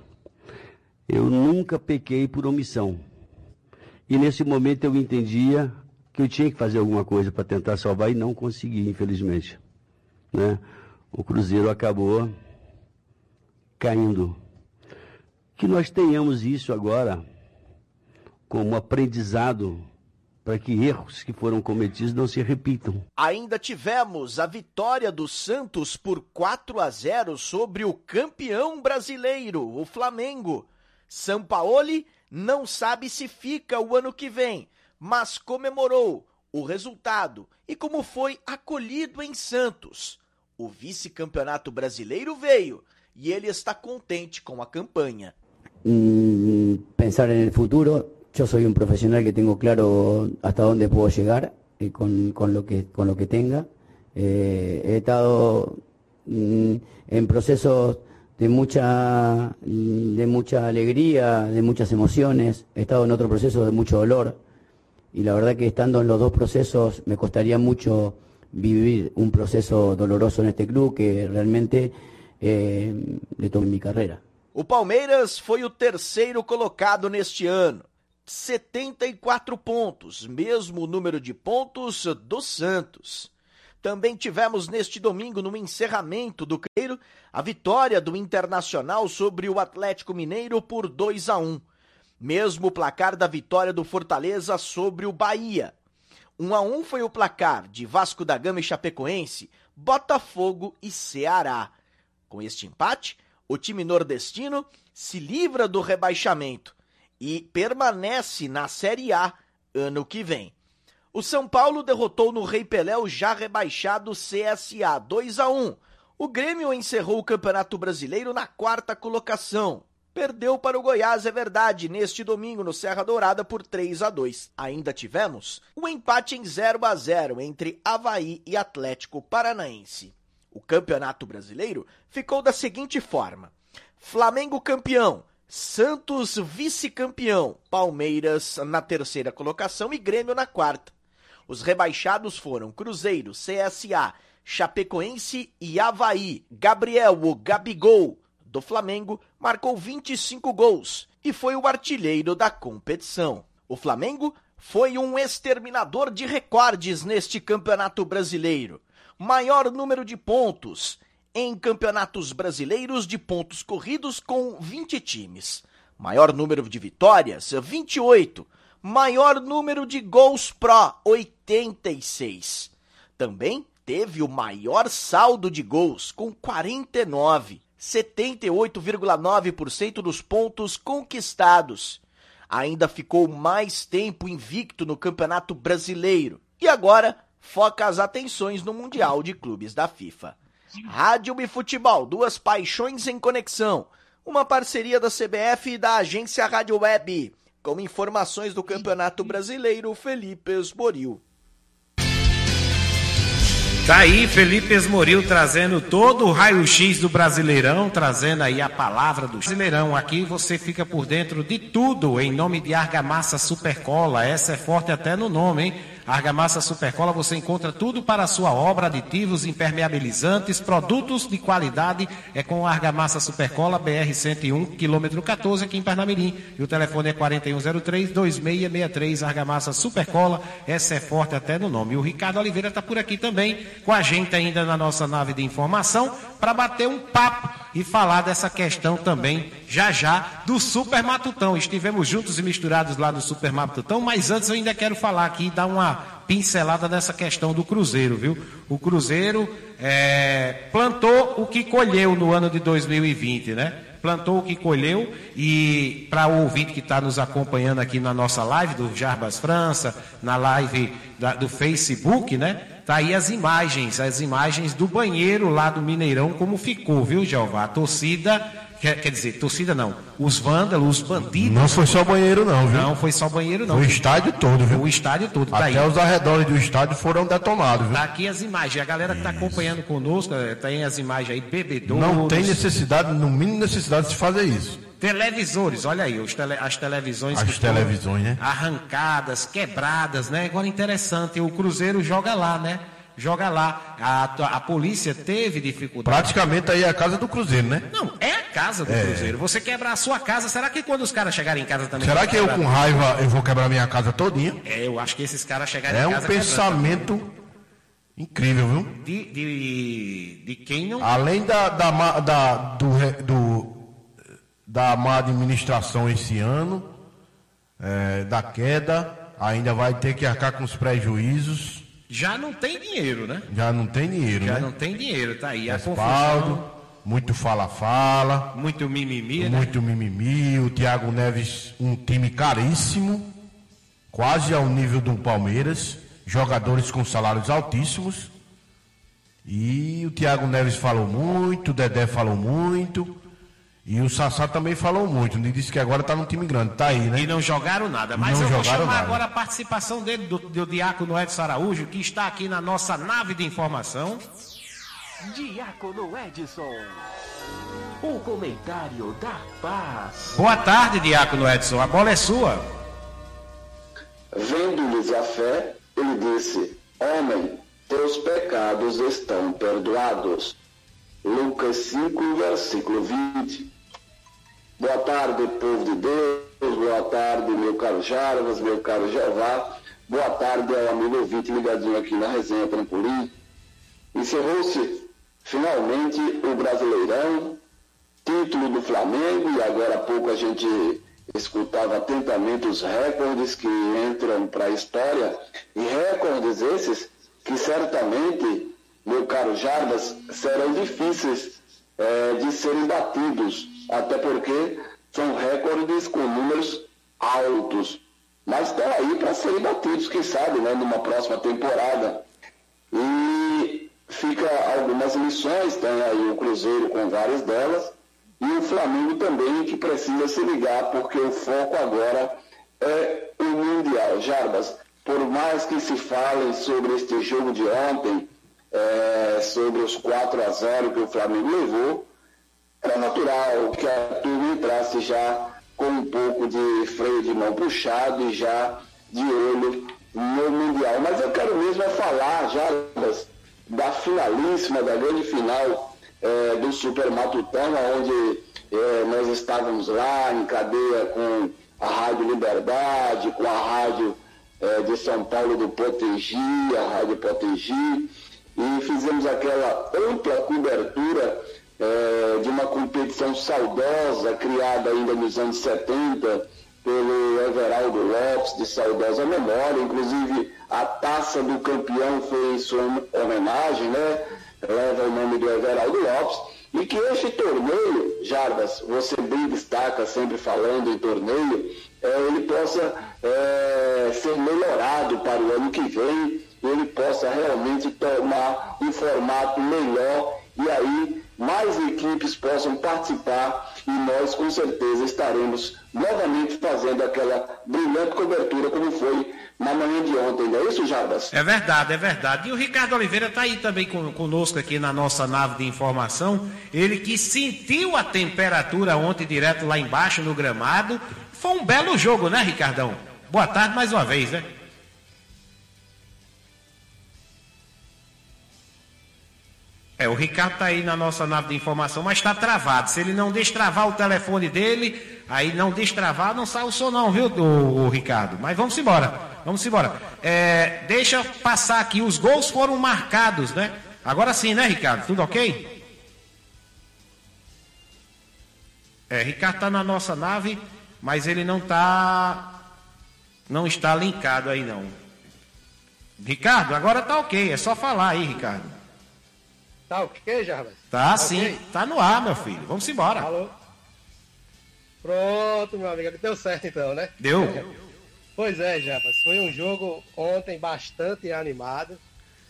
Eu nunca pequei por omissão. E nesse momento eu entendia que eu tinha que fazer alguma coisa para tentar salvar e não consegui, infelizmente. Né? O Cruzeiro acabou caindo. Que nós tenhamos isso agora como aprendizado para que erros que foram cometidos não se repitam. Ainda tivemos a vitória do Santos por 4 a 0 sobre o campeão brasileiro, o Flamengo. Sampaoli não sabe se fica o ano que vem, mas comemorou o resultado e como foi acolhido em Santos. O vice-campeonato brasileiro veio e ele está contente com a campanha. Pensar en el futuro. Yo soy un profesional que tengo claro hasta dónde puedo llegar. eh, con, con lo que, con lo que tenga. Eh, he estado mm, en procesos de mucha, de mucha alegría, de muchas emociones. He estado en otro proceso de mucho dolor. Y la verdad que estando en los dos procesos me costaría mucho vivir un proceso doloroso en este club que realmente eh, le tomé mi carrera. O Palmeiras foi o terceiro colocado neste ano. 74 pontos, mesmo número de pontos do Santos. Também tivemos neste domingo, no encerramento do Creiro, a vitória do Internacional sobre o Atlético Mineiro por 2 a 1. Mesmo o placar da vitória do Fortaleza sobre o Bahia. 1 a 1 foi o placar de Vasco da Gama e Chapecoense, Botafogo e Ceará. Com este empate, o time nordestino se livra do rebaixamento e permanece na Série A ano que vem. O São Paulo derrotou no Rei Pelé o já rebaixado CSA 2 a 1. O Grêmio encerrou o Campeonato Brasileiro na quarta colocação. Perdeu para o Goiás, é verdade, neste domingo no Serra Dourada por 3 a 2. Ainda tivemos o um empate em 0 a 0 entre Havaí e Atlético Paranaense. O Campeonato Brasileiro ficou da seguinte forma: Flamengo campeão, Santos vice-campeão, Palmeiras na terceira colocação e Grêmio na quarta. Os rebaixados foram Cruzeiro, CSA, Chapecoense e Havaí. Gabriel, o Gabigol, do Flamengo, marcou 25 gols e foi o artilheiro da competição. O Flamengo foi um exterminador de recordes neste campeonato brasileiro. Maior número de pontos em campeonatos brasileiros de pontos corridos com 20 times. Maior número de vitórias, 28 maior número de gols pró, 86. Também teve o maior saldo de gols, com 49, 78,9% dos pontos conquistados. Ainda ficou mais tempo invicto no Campeonato Brasileiro e agora foca as atenções no Mundial de Clubes da FIFA. Rádio e futebol, duas paixões em conexão. Uma parceria da CBF e da agência Rádio Web. Com informações do Campeonato Brasileiro, Felipe Esboril. Tá aí Felipe Esmoril trazendo todo o raio-x do Brasileirão, trazendo aí a palavra do Brasileirão. Aqui você fica por dentro de tudo em nome de Argamassa Supercola. Essa é forte até no nome, hein? Argamassa Supercola você encontra tudo para a sua obra, aditivos, impermeabilizantes, produtos de qualidade. É com Argamassa Supercola, BR 101, quilômetro 14, aqui em Parnamirim. E o telefone é 4103-2663, Argamassa Supercola. Essa é forte até no nome. E o Ricardo Oliveira está por aqui também, com a gente ainda na nossa nave de informação, para bater um papo e falar dessa questão também, já já, do Super Matutão. Estivemos juntos e misturados lá no Super Matutão, mas antes eu ainda quero falar aqui, dar uma pincelada nessa questão do Cruzeiro, viu? O Cruzeiro é, plantou o que colheu no ano de 2020, né? Plantou o que colheu e para o ouvinte que está nos acompanhando aqui na nossa live do Jarbas França, na live da, do Facebook, né? Tá aí as imagens, as imagens do banheiro lá do Mineirão, como ficou, viu, Jeová? A torcida, quer, quer dizer, torcida não, os vândalos, os bandidos. Não foi só banheiro, não, viu? Não foi só banheiro, não. O estádio todo, viu? O estádio todo, tá Até os arredores do estádio foram detonados, viu? Tá aqui as imagens. A galera que está acompanhando conosco, eh, tem as imagens aí, bebedouros. Não tem necessidade, no mínimo necessidade de se fazer isso. Televisores, olha aí, tele- as televisões. As televisões, né? Arrancadas, quebradas, né? Agora interessante, o Cruzeiro joga lá, né? Joga lá. A, a polícia teve dificuldade. Praticamente aí é a casa do Cruzeiro, né? Não, é a casa do É. Cruzeiro. Você quebra a sua casa, será que quando os caras chegarem em casa também. Será que eu com raiva eu vou quebrar minha casa todinha? É, eu acho que esses caras chegarem É em um casa. quebrando. pensamento incrível, viu? De, de, de quem não. Além da, da, má- da, do, do- da má administração esse ano, é, da queda, ainda vai ter que arcar com os prejuízos. Já não tem dinheiro, né? Já não tem dinheiro, Já né? não tem dinheiro, tá aí. A Respaldo, confusão, muito fala-fala, muito mimimi, né? muito mimimi. O Thiago Neves, um time caríssimo, quase ao nível do Palmeiras, jogadores com salários altíssimos. E o Thiago Neves falou muito, o Dedé falou muito. E o Sassá também falou muito, ele disse que agora está num time grande, tá aí, né? E não jogaram nada. Mas não eu vou chamar nada. agora a participação dele, do, do Diácono Edson Araújo, que está aqui na nossa nave de informação. Diácono Edson. O comentário da paz. Boa tarde, Diácono Edson. A bola é sua. Vendo-lhes a fé, ele disse: Homem, teus pecados estão perdoados. Lucas 5, versículo 20. Boa tarde, povo de Deus. Boa tarde, meu caro Jarvas, meu caro Jeová. Boa tarde ao amigo ouvinte ligadinho aqui na resenha Trampolim. Encerrou-se finalmente o Brasileirão, título do Flamengo, e agora há pouco a gente escutava atentamente os recordes que entram para a história, e recordes esses que certamente, meu caro Jarbas, serão difíceis eh, de serem batidos, até porque são recordes com números altos, mas estão aí para serem batidos, quem sabe, né, numa próxima temporada. E fica algumas lições, tem aí o Cruzeiro com várias delas, e o Flamengo também que precisa se ligar, porque o foco agora é o Mundial. Jarbas, por mais que se fale sobre este jogo de ontem, é, sobre os 4 a 0 que o Flamengo levou, era natural que a turma entrasse já com um pouco de freio de mão puxado e já de olho no Mundial. Mas eu quero mesmo é falar, Jarbas, da finalíssima, da grande final eh, do Super Matutão, onde eh, nós estávamos lá em cadeia com a Rádio Liberdade, com a Rádio eh, de São Paulo do Potengi, a Rádio Potengi, e fizemos aquela ampla cobertura eh, de uma competição saudosa, criada ainda nos anos 70 pelo Everaldo Lopes, de saudosa memória, inclusive a taça do campeão foi em sua homenagem, né? Leva o nome do Everaldo Lopes. E que este torneio, Jarbas, você bem destaca sempre falando em torneio, eh, ele possa eh, ser melhorado para o ano que vem, ele possa realmente tomar um formato melhor e aí mais equipes possam participar e nós com certeza estaremos novamente fazendo aquela brilhante cobertura como foi na manhã de ontem, não é isso, Jarbas? É verdade, é verdade. E o Ricardo Oliveira está aí também conosco aqui na nossa nave de informação. Ele que sentiu a temperatura ontem direto lá embaixo no gramado. Foi um belo jogo, né, Ricardão? Boa tarde mais uma vez, né? É, o Ricardo está aí na nossa nave de informação, mas está travado. Se ele não destravar o telefone dele, aí não destravar, não sai o som não, viu, o, Ricardo? Mas vamos embora, vamos embora. É, deixa passar aqui, os gols foram marcados, né? Agora sim, né, Ricardo? Tudo ok? É, Ricardo está na nossa nave, mas ele não está não está linkado aí não. Ricardo, agora tá ok, é só falar aí, Ricardo. Tá ok, Jarbas? Tá Ok? sim, tá no ar, meu filho. Vamos embora. Alô? Pronto, meu amigo. Deu certo então, né? Deu. Pois é, Jarbas. Foi um jogo ontem bastante animado.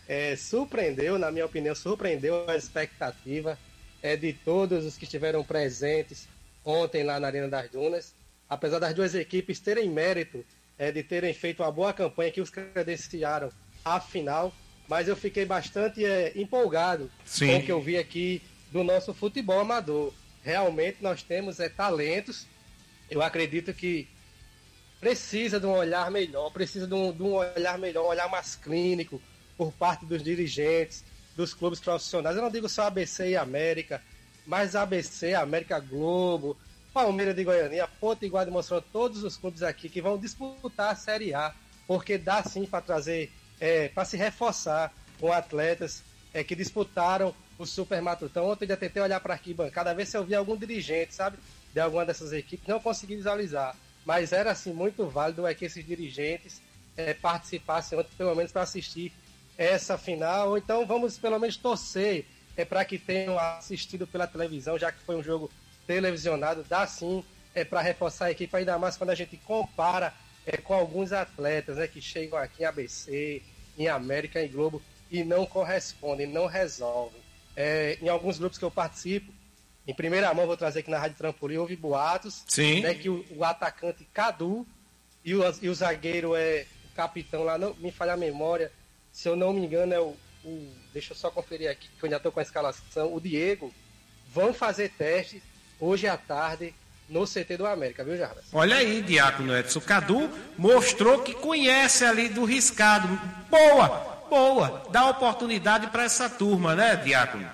É, surpreendeu, na minha opinião, surpreendeu a expectativa é, de todos os que estiveram presentes ontem lá na Arena das Dunas. Apesar das duas equipes terem mérito é, de terem feito uma boa campanha que os credenciaram à final, mas eu fiquei bastante é, empolgado Sim. com o que eu vi aqui do nosso futebol amador. Realmente nós temos é, talentos. Eu acredito que precisa de um olhar melhor, precisa de um, de um olhar melhor, um olhar mais clínico por parte dos dirigentes, dos clubes profissionais. Eu não digo só ABC e América, mas ABC, América Globo, Palmeiras de Goiânia, Ponte Iguada mostrou todos os clubes aqui que vão disputar a Série A, porque dá sim para trazer, é, para se reforçar com atletas é, que disputaram o Super Matutão. Ontem já tentei olhar para aqui, cada vez se eu vi algum dirigente, sabe, de alguma dessas equipes, não consegui visualizar. Mas era assim muito válido é que esses dirigentes é, participassem ontem, pelo menos para assistir essa final. Ou então vamos pelo menos torcer é, para que tenham assistido pela televisão, já que foi um jogo televisionado, dá sim é, para reforçar a equipe, ainda mais quando a gente compara é, com alguns atletas né, que chegam aqui em ABC, em América, em Globo e não correspondem, não resolvem. É, em alguns grupos que eu participo, Em primeira mão, vou trazer aqui na Rádio Trampolim, houve boatos Sim. Né, que o, o atacante Cadu e o, e o zagueiro é o capitão lá, não me falha a memória, se eu não me engano, é o. o- deixa eu só conferir aqui, que eu ainda estou com a escalação. O Diego vão fazer testes hoje à tarde no CT do América, viu, Jarbas? Olha aí, Diácono Edson. O Cadu mostrou que conhece ali do riscado. Boa, boa. Dá oportunidade para essa turma, né, Diácono?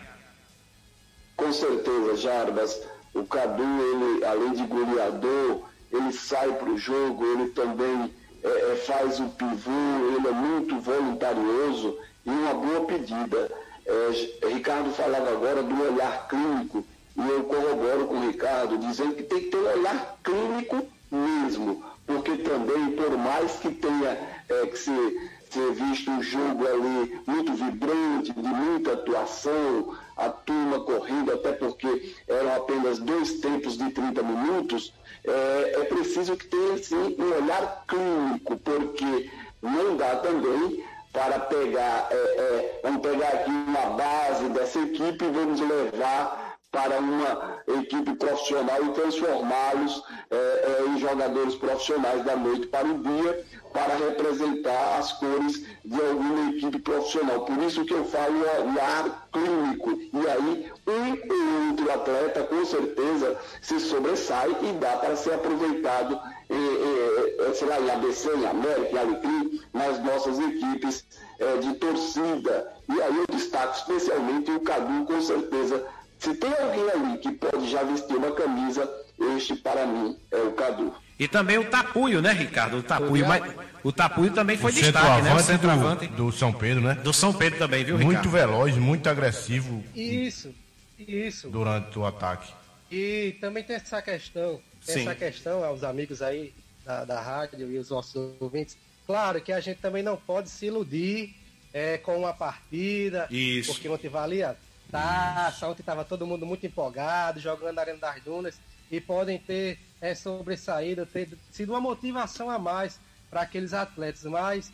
Com certeza, Jarbas. O Cadu, ele, além de goleador, ele sai para o jogo, ele também é, é, faz o pivô, ele é muito voluntarioso e uma boa pedida. É, Ricardo falava agora do olhar clínico e eu corroboro com o Ricardo, dizendo que tem que ter um olhar clínico mesmo, porque também, por mais que tenha é, que ser, ser visto um jogo ali muito vibrante, de muita atuação, a turma correndo, até porque eram apenas dois tempos de 30 minutos, é, é preciso que tenha sim um olhar clínico, porque não dá também para pegar, é, é, vamos pegar aqui uma base dessa equipe e vamos levar para uma equipe profissional e transformá-los é, é, em jogadores profissionais da noite para o dia, para representar as cores de alguma equipe profissional. Por isso que eu falo olhar clínico. E aí, um ou outro atleta, com certeza, se sobressai e dá para ser aproveitado, eh, sei lá, em ABC, em América, em Alecrim, nas nossas equipes eh, de torcida. E aí eu destaco especialmente o Cadu, com certeza. Se tem alguém ali que pode já vestir uma camisa, este para mim é o Cadu. E também o Tapuio, né, Ricardo? O Tapuio, mas o Tapuio também foi destaque, né? O Centroavante do, do São Pedro, né? do São Pedro também, viu, Muito Ricardo? veloz, muito agressivo Isso, isso. durante o ataque. E também tem essa questão, tem Sim. essa questão aos amigos aí da, da rádio e os nossos ouvintes. Claro que a gente também não pode se iludir é, com uma partida, Isso. porque ontem valia taça, ontem estava todo mundo muito empolgado, jogando na Arena das Dunas, e podem ter é, sobressaído, ter sido uma motivação a mais para aqueles atletas, mas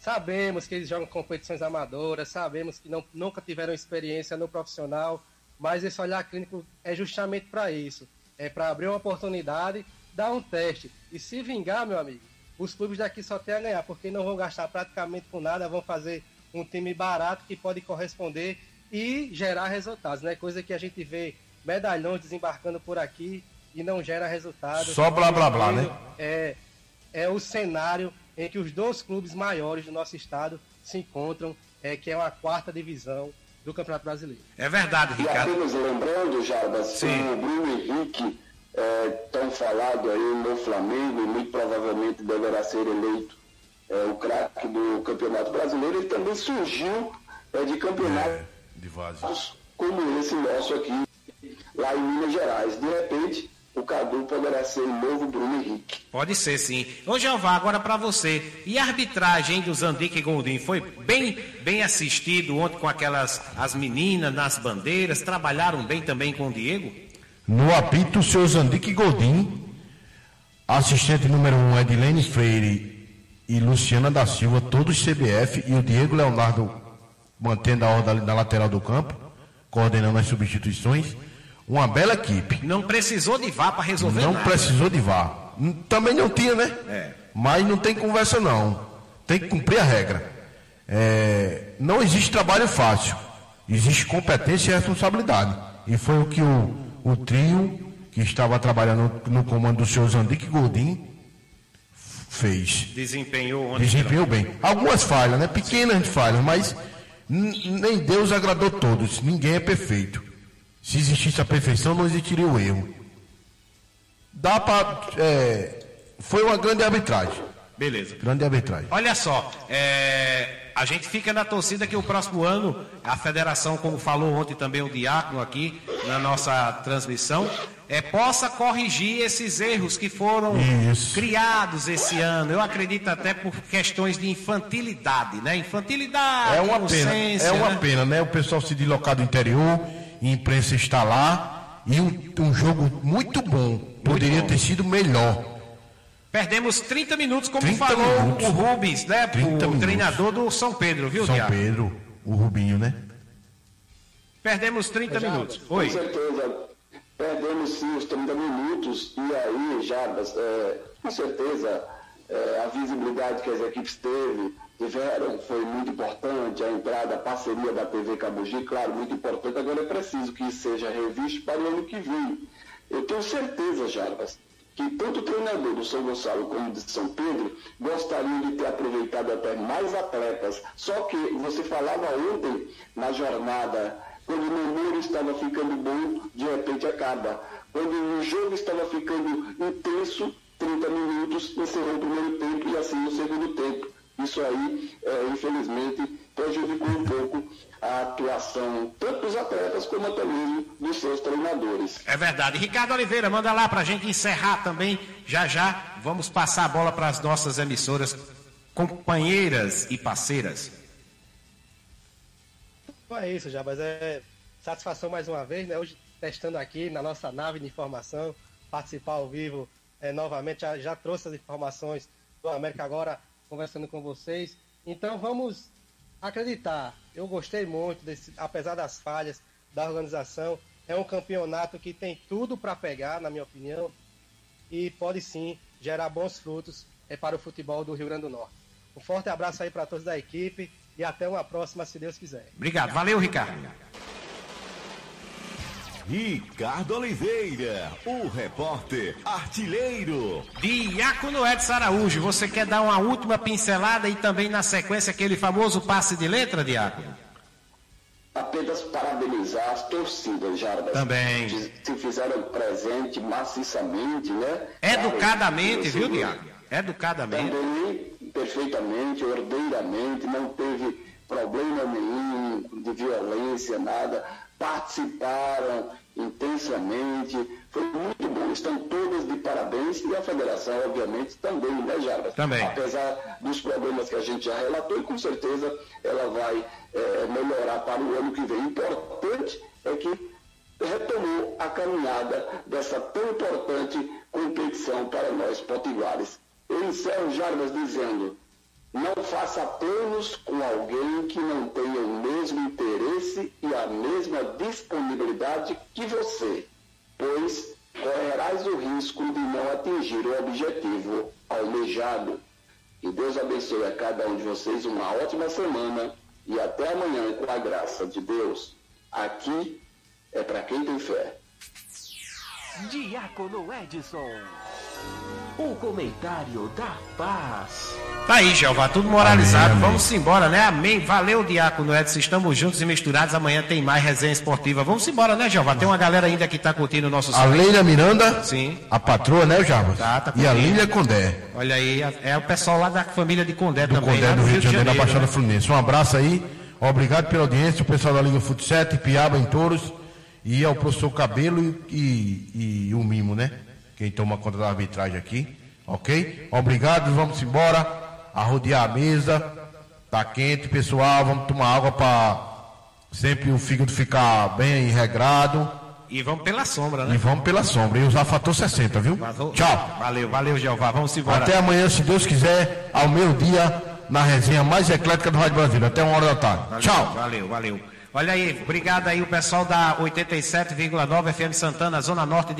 sabemos que eles jogam competições amadoras, sabemos que não, nunca tiveram experiência no profissional, mas esse olhar clínico é justamente para isso. É para abrir uma oportunidade, dar um teste. E se vingar, meu amigo, os clubes daqui só tem a ganhar, porque não vão gastar praticamente com nada, vão fazer um time barato que pode corresponder e gerar resultados, né? Coisa que a gente vê medalhões desembarcando por aqui e não gera resultado. Só blá, blá, blá, né? É, é o cenário em que os dois clubes maiores do nosso estado se encontram, é, que é uma quarta divisão do Campeonato Brasileiro. É verdade, E Ricardo. apenas lembrando, Jarbas, Sim. o Bruno Henrique, é, tão falado aí no Flamengo, e muito provavelmente deverá ser eleito é, o craque do Campeonato Brasileiro, ele também surgiu é, de campeonatos De vaze. como esse nosso aqui, lá em Minas Gerais. De repente, o Cadu poderá ser o novo Bruno Henrique. Pode ser, sim. Ô, Jeová, agora para você. E a arbitragem do Zandique Gondim foi bem, bem assistido ontem com aquelas as meninas nas bandeiras? Trabalharam bem também com o Diego? No apito, o seu Zandique Godin, assistente número 1 um, Edilene Freire e Luciana da Silva, todos CBF, e o Diego Leonardo mantendo a ordem na lateral do campo, coordenando as substituições. Uma bela equipe. Não precisou de vá para resolver Não nada. precisou de VAR. N- Também não tinha, né? É. Mas não tem conversa não. Tem que cumprir a regra. É, não existe trabalho fácil. Existe competência e responsabilidade. E foi o que o, o trio que estava trabalhando no, comando do senhor Zandique Godin fez. Desempenhou ontem. Desempenhou bem. Algumas falhas, né? Pequenas falhas, mas nem Deus agradou todos. Ninguém é perfeito. Se existisse a perfeição, não existiria o erro. Dá para. foi uma grande arbitragem. Beleza. Grande arbitragem. Olha só, é, a gente fica na torcida que o próximo ano a federação, como falou ontem também o Diácono aqui na nossa transmissão, é, possa corrigir esses erros que foram Isso. criados esse ano. Eu acredito até por questões de infantilidade, né? Infantilidade, É uma pena. É uma né? pena, né? O pessoal se deslocar do interior, a imprensa está lá. E um, um jogo muito bom. Poderia bom. ter sido melhor. Perdemos 30 minutos, como 30 falou minutos. o Rubens, né? 30 o minutos. treinador do São Pedro, viu, São Diácono? Pedro, o Rubinho, né? Perdemos 30 minutos. Com Oi. certeza. perdemos sim os 30 minutos e aí, Jarbas, é, com certeza é, a visibilidade que as equipes teve, tiveram foi muito importante, a entrada, a parceria da TV Cabugi, claro, muito importante. Agora é preciso que isso seja revisto para o ano que vem. Eu tenho certeza, Jarbas, que tanto o treinador do São Gonçalo como de São Pedro gostariam de ter aproveitado até mais atletas. Só que você falava ontem na jornada, quando o namoro estava ficando bom, de repente acaba. Quando o jogo estava ficando intenso, 30 minutos, encerrou o primeiro tempo e assim o segundo tempo. Isso aí, é, infelizmente, prejudicou um pouco a atuação tanto dos atletas como até mesmo dos seus treinadores. É verdade. Ricardo Oliveira, manda lá pra gente encerrar também. Já já vamos passar a bola para as nossas emissoras companheiras e parceiras. Então é isso, já, mas é satisfação mais uma vez, né? Hoje testando aqui na nossa nave de informação, participar ao vivo é, novamente, já, já trouxe as informações do América agora conversando com vocês. Então vamos acreditar. Eu gostei muito, desse, apesar das falhas da organização. É um campeonato que tem tudo para pegar, na minha opinião, e pode sim gerar bons frutos é, para o futebol do Rio Grande do Norte. Um forte abraço aí para todos da equipe e até uma próxima, se Deus quiser. Obrigado. Valeu, Ricardo. Ricardo Oliveira, o repórter artilheiro. Diácono Edson Araújo, você quer dar uma última pincelada e também na sequência aquele famoso passe de letra, Diácono? Apenas parabenizar as torcidas, Jarbas. Também. Que se fizeram presente maciçamente, né? Educadamente, viu. Diácono? Educadamente. Também, perfeitamente, ordeiramente, não teve problema nenhum de violência, nada. Participaram intensamente, foi muito bom. Estão todas de parabéns e a federação, obviamente, também, né, Jarbas? Também. Apesar dos problemas que a gente já relatou, e com certeza ela vai eh, melhorar para o ano que vem. Importante é que retomou a caminhada dessa tão importante competição para nós potiguares. Eu encerro, Jarbas, dizendo: não faça planos com alguém que não tenha o mesmo interesse e a mesma disponibilidade que você, pois correrás o risco de não atingir o objetivo almejado. Que Deus abençoe a cada um de vocês uma ótima semana e até amanhã com a graça de Deus. Aqui é para quem tem fé. Diácono Edson. O comentário da paz. Tá aí, Jeová, tudo moralizado. Vamos embora, né? Amém. Valeu, Diácono Edson. Estamos juntos e misturados. Amanhã tem mais resenha esportiva. Vamos embora, né, Jeová? Tem uma galera ainda que tá curtindo o nosso A Leila Miranda, Sim. a patroa, né, Jarbas? Tá, tá e a. Lília Condé, Olha aí, é o pessoal lá da família de Condé do também. Condé lá do Rio de Janeiro, da Baixada né? Fluminense. Um abraço aí, obrigado pela audiência, o pessoal da Liga Fut 7, Piaba em Touros, e ao professor Cabelo e, e- e o Mimo, né? Quem toma conta da arbitragem aqui, ok? Obrigado, vamos embora, arrodear a mesa, tá quente, pessoal, vamos tomar água para sempre o fígado ficar bem regrado. E vamos pela sombra, né? E vamos pela sombra. E usar fator 60, viu? Tchau. Valeu, valeu, Jeová. Vamos embora. Até amanhã, se Deus quiser, ao meio-dia, na resenha mais eclética do Rádio Brasil. Até uma hora da tarde. Valeu, Tchau. Valeu, valeu. Olha aí, obrigado aí o pessoal da 87,9 FM Santana, Zona Norte de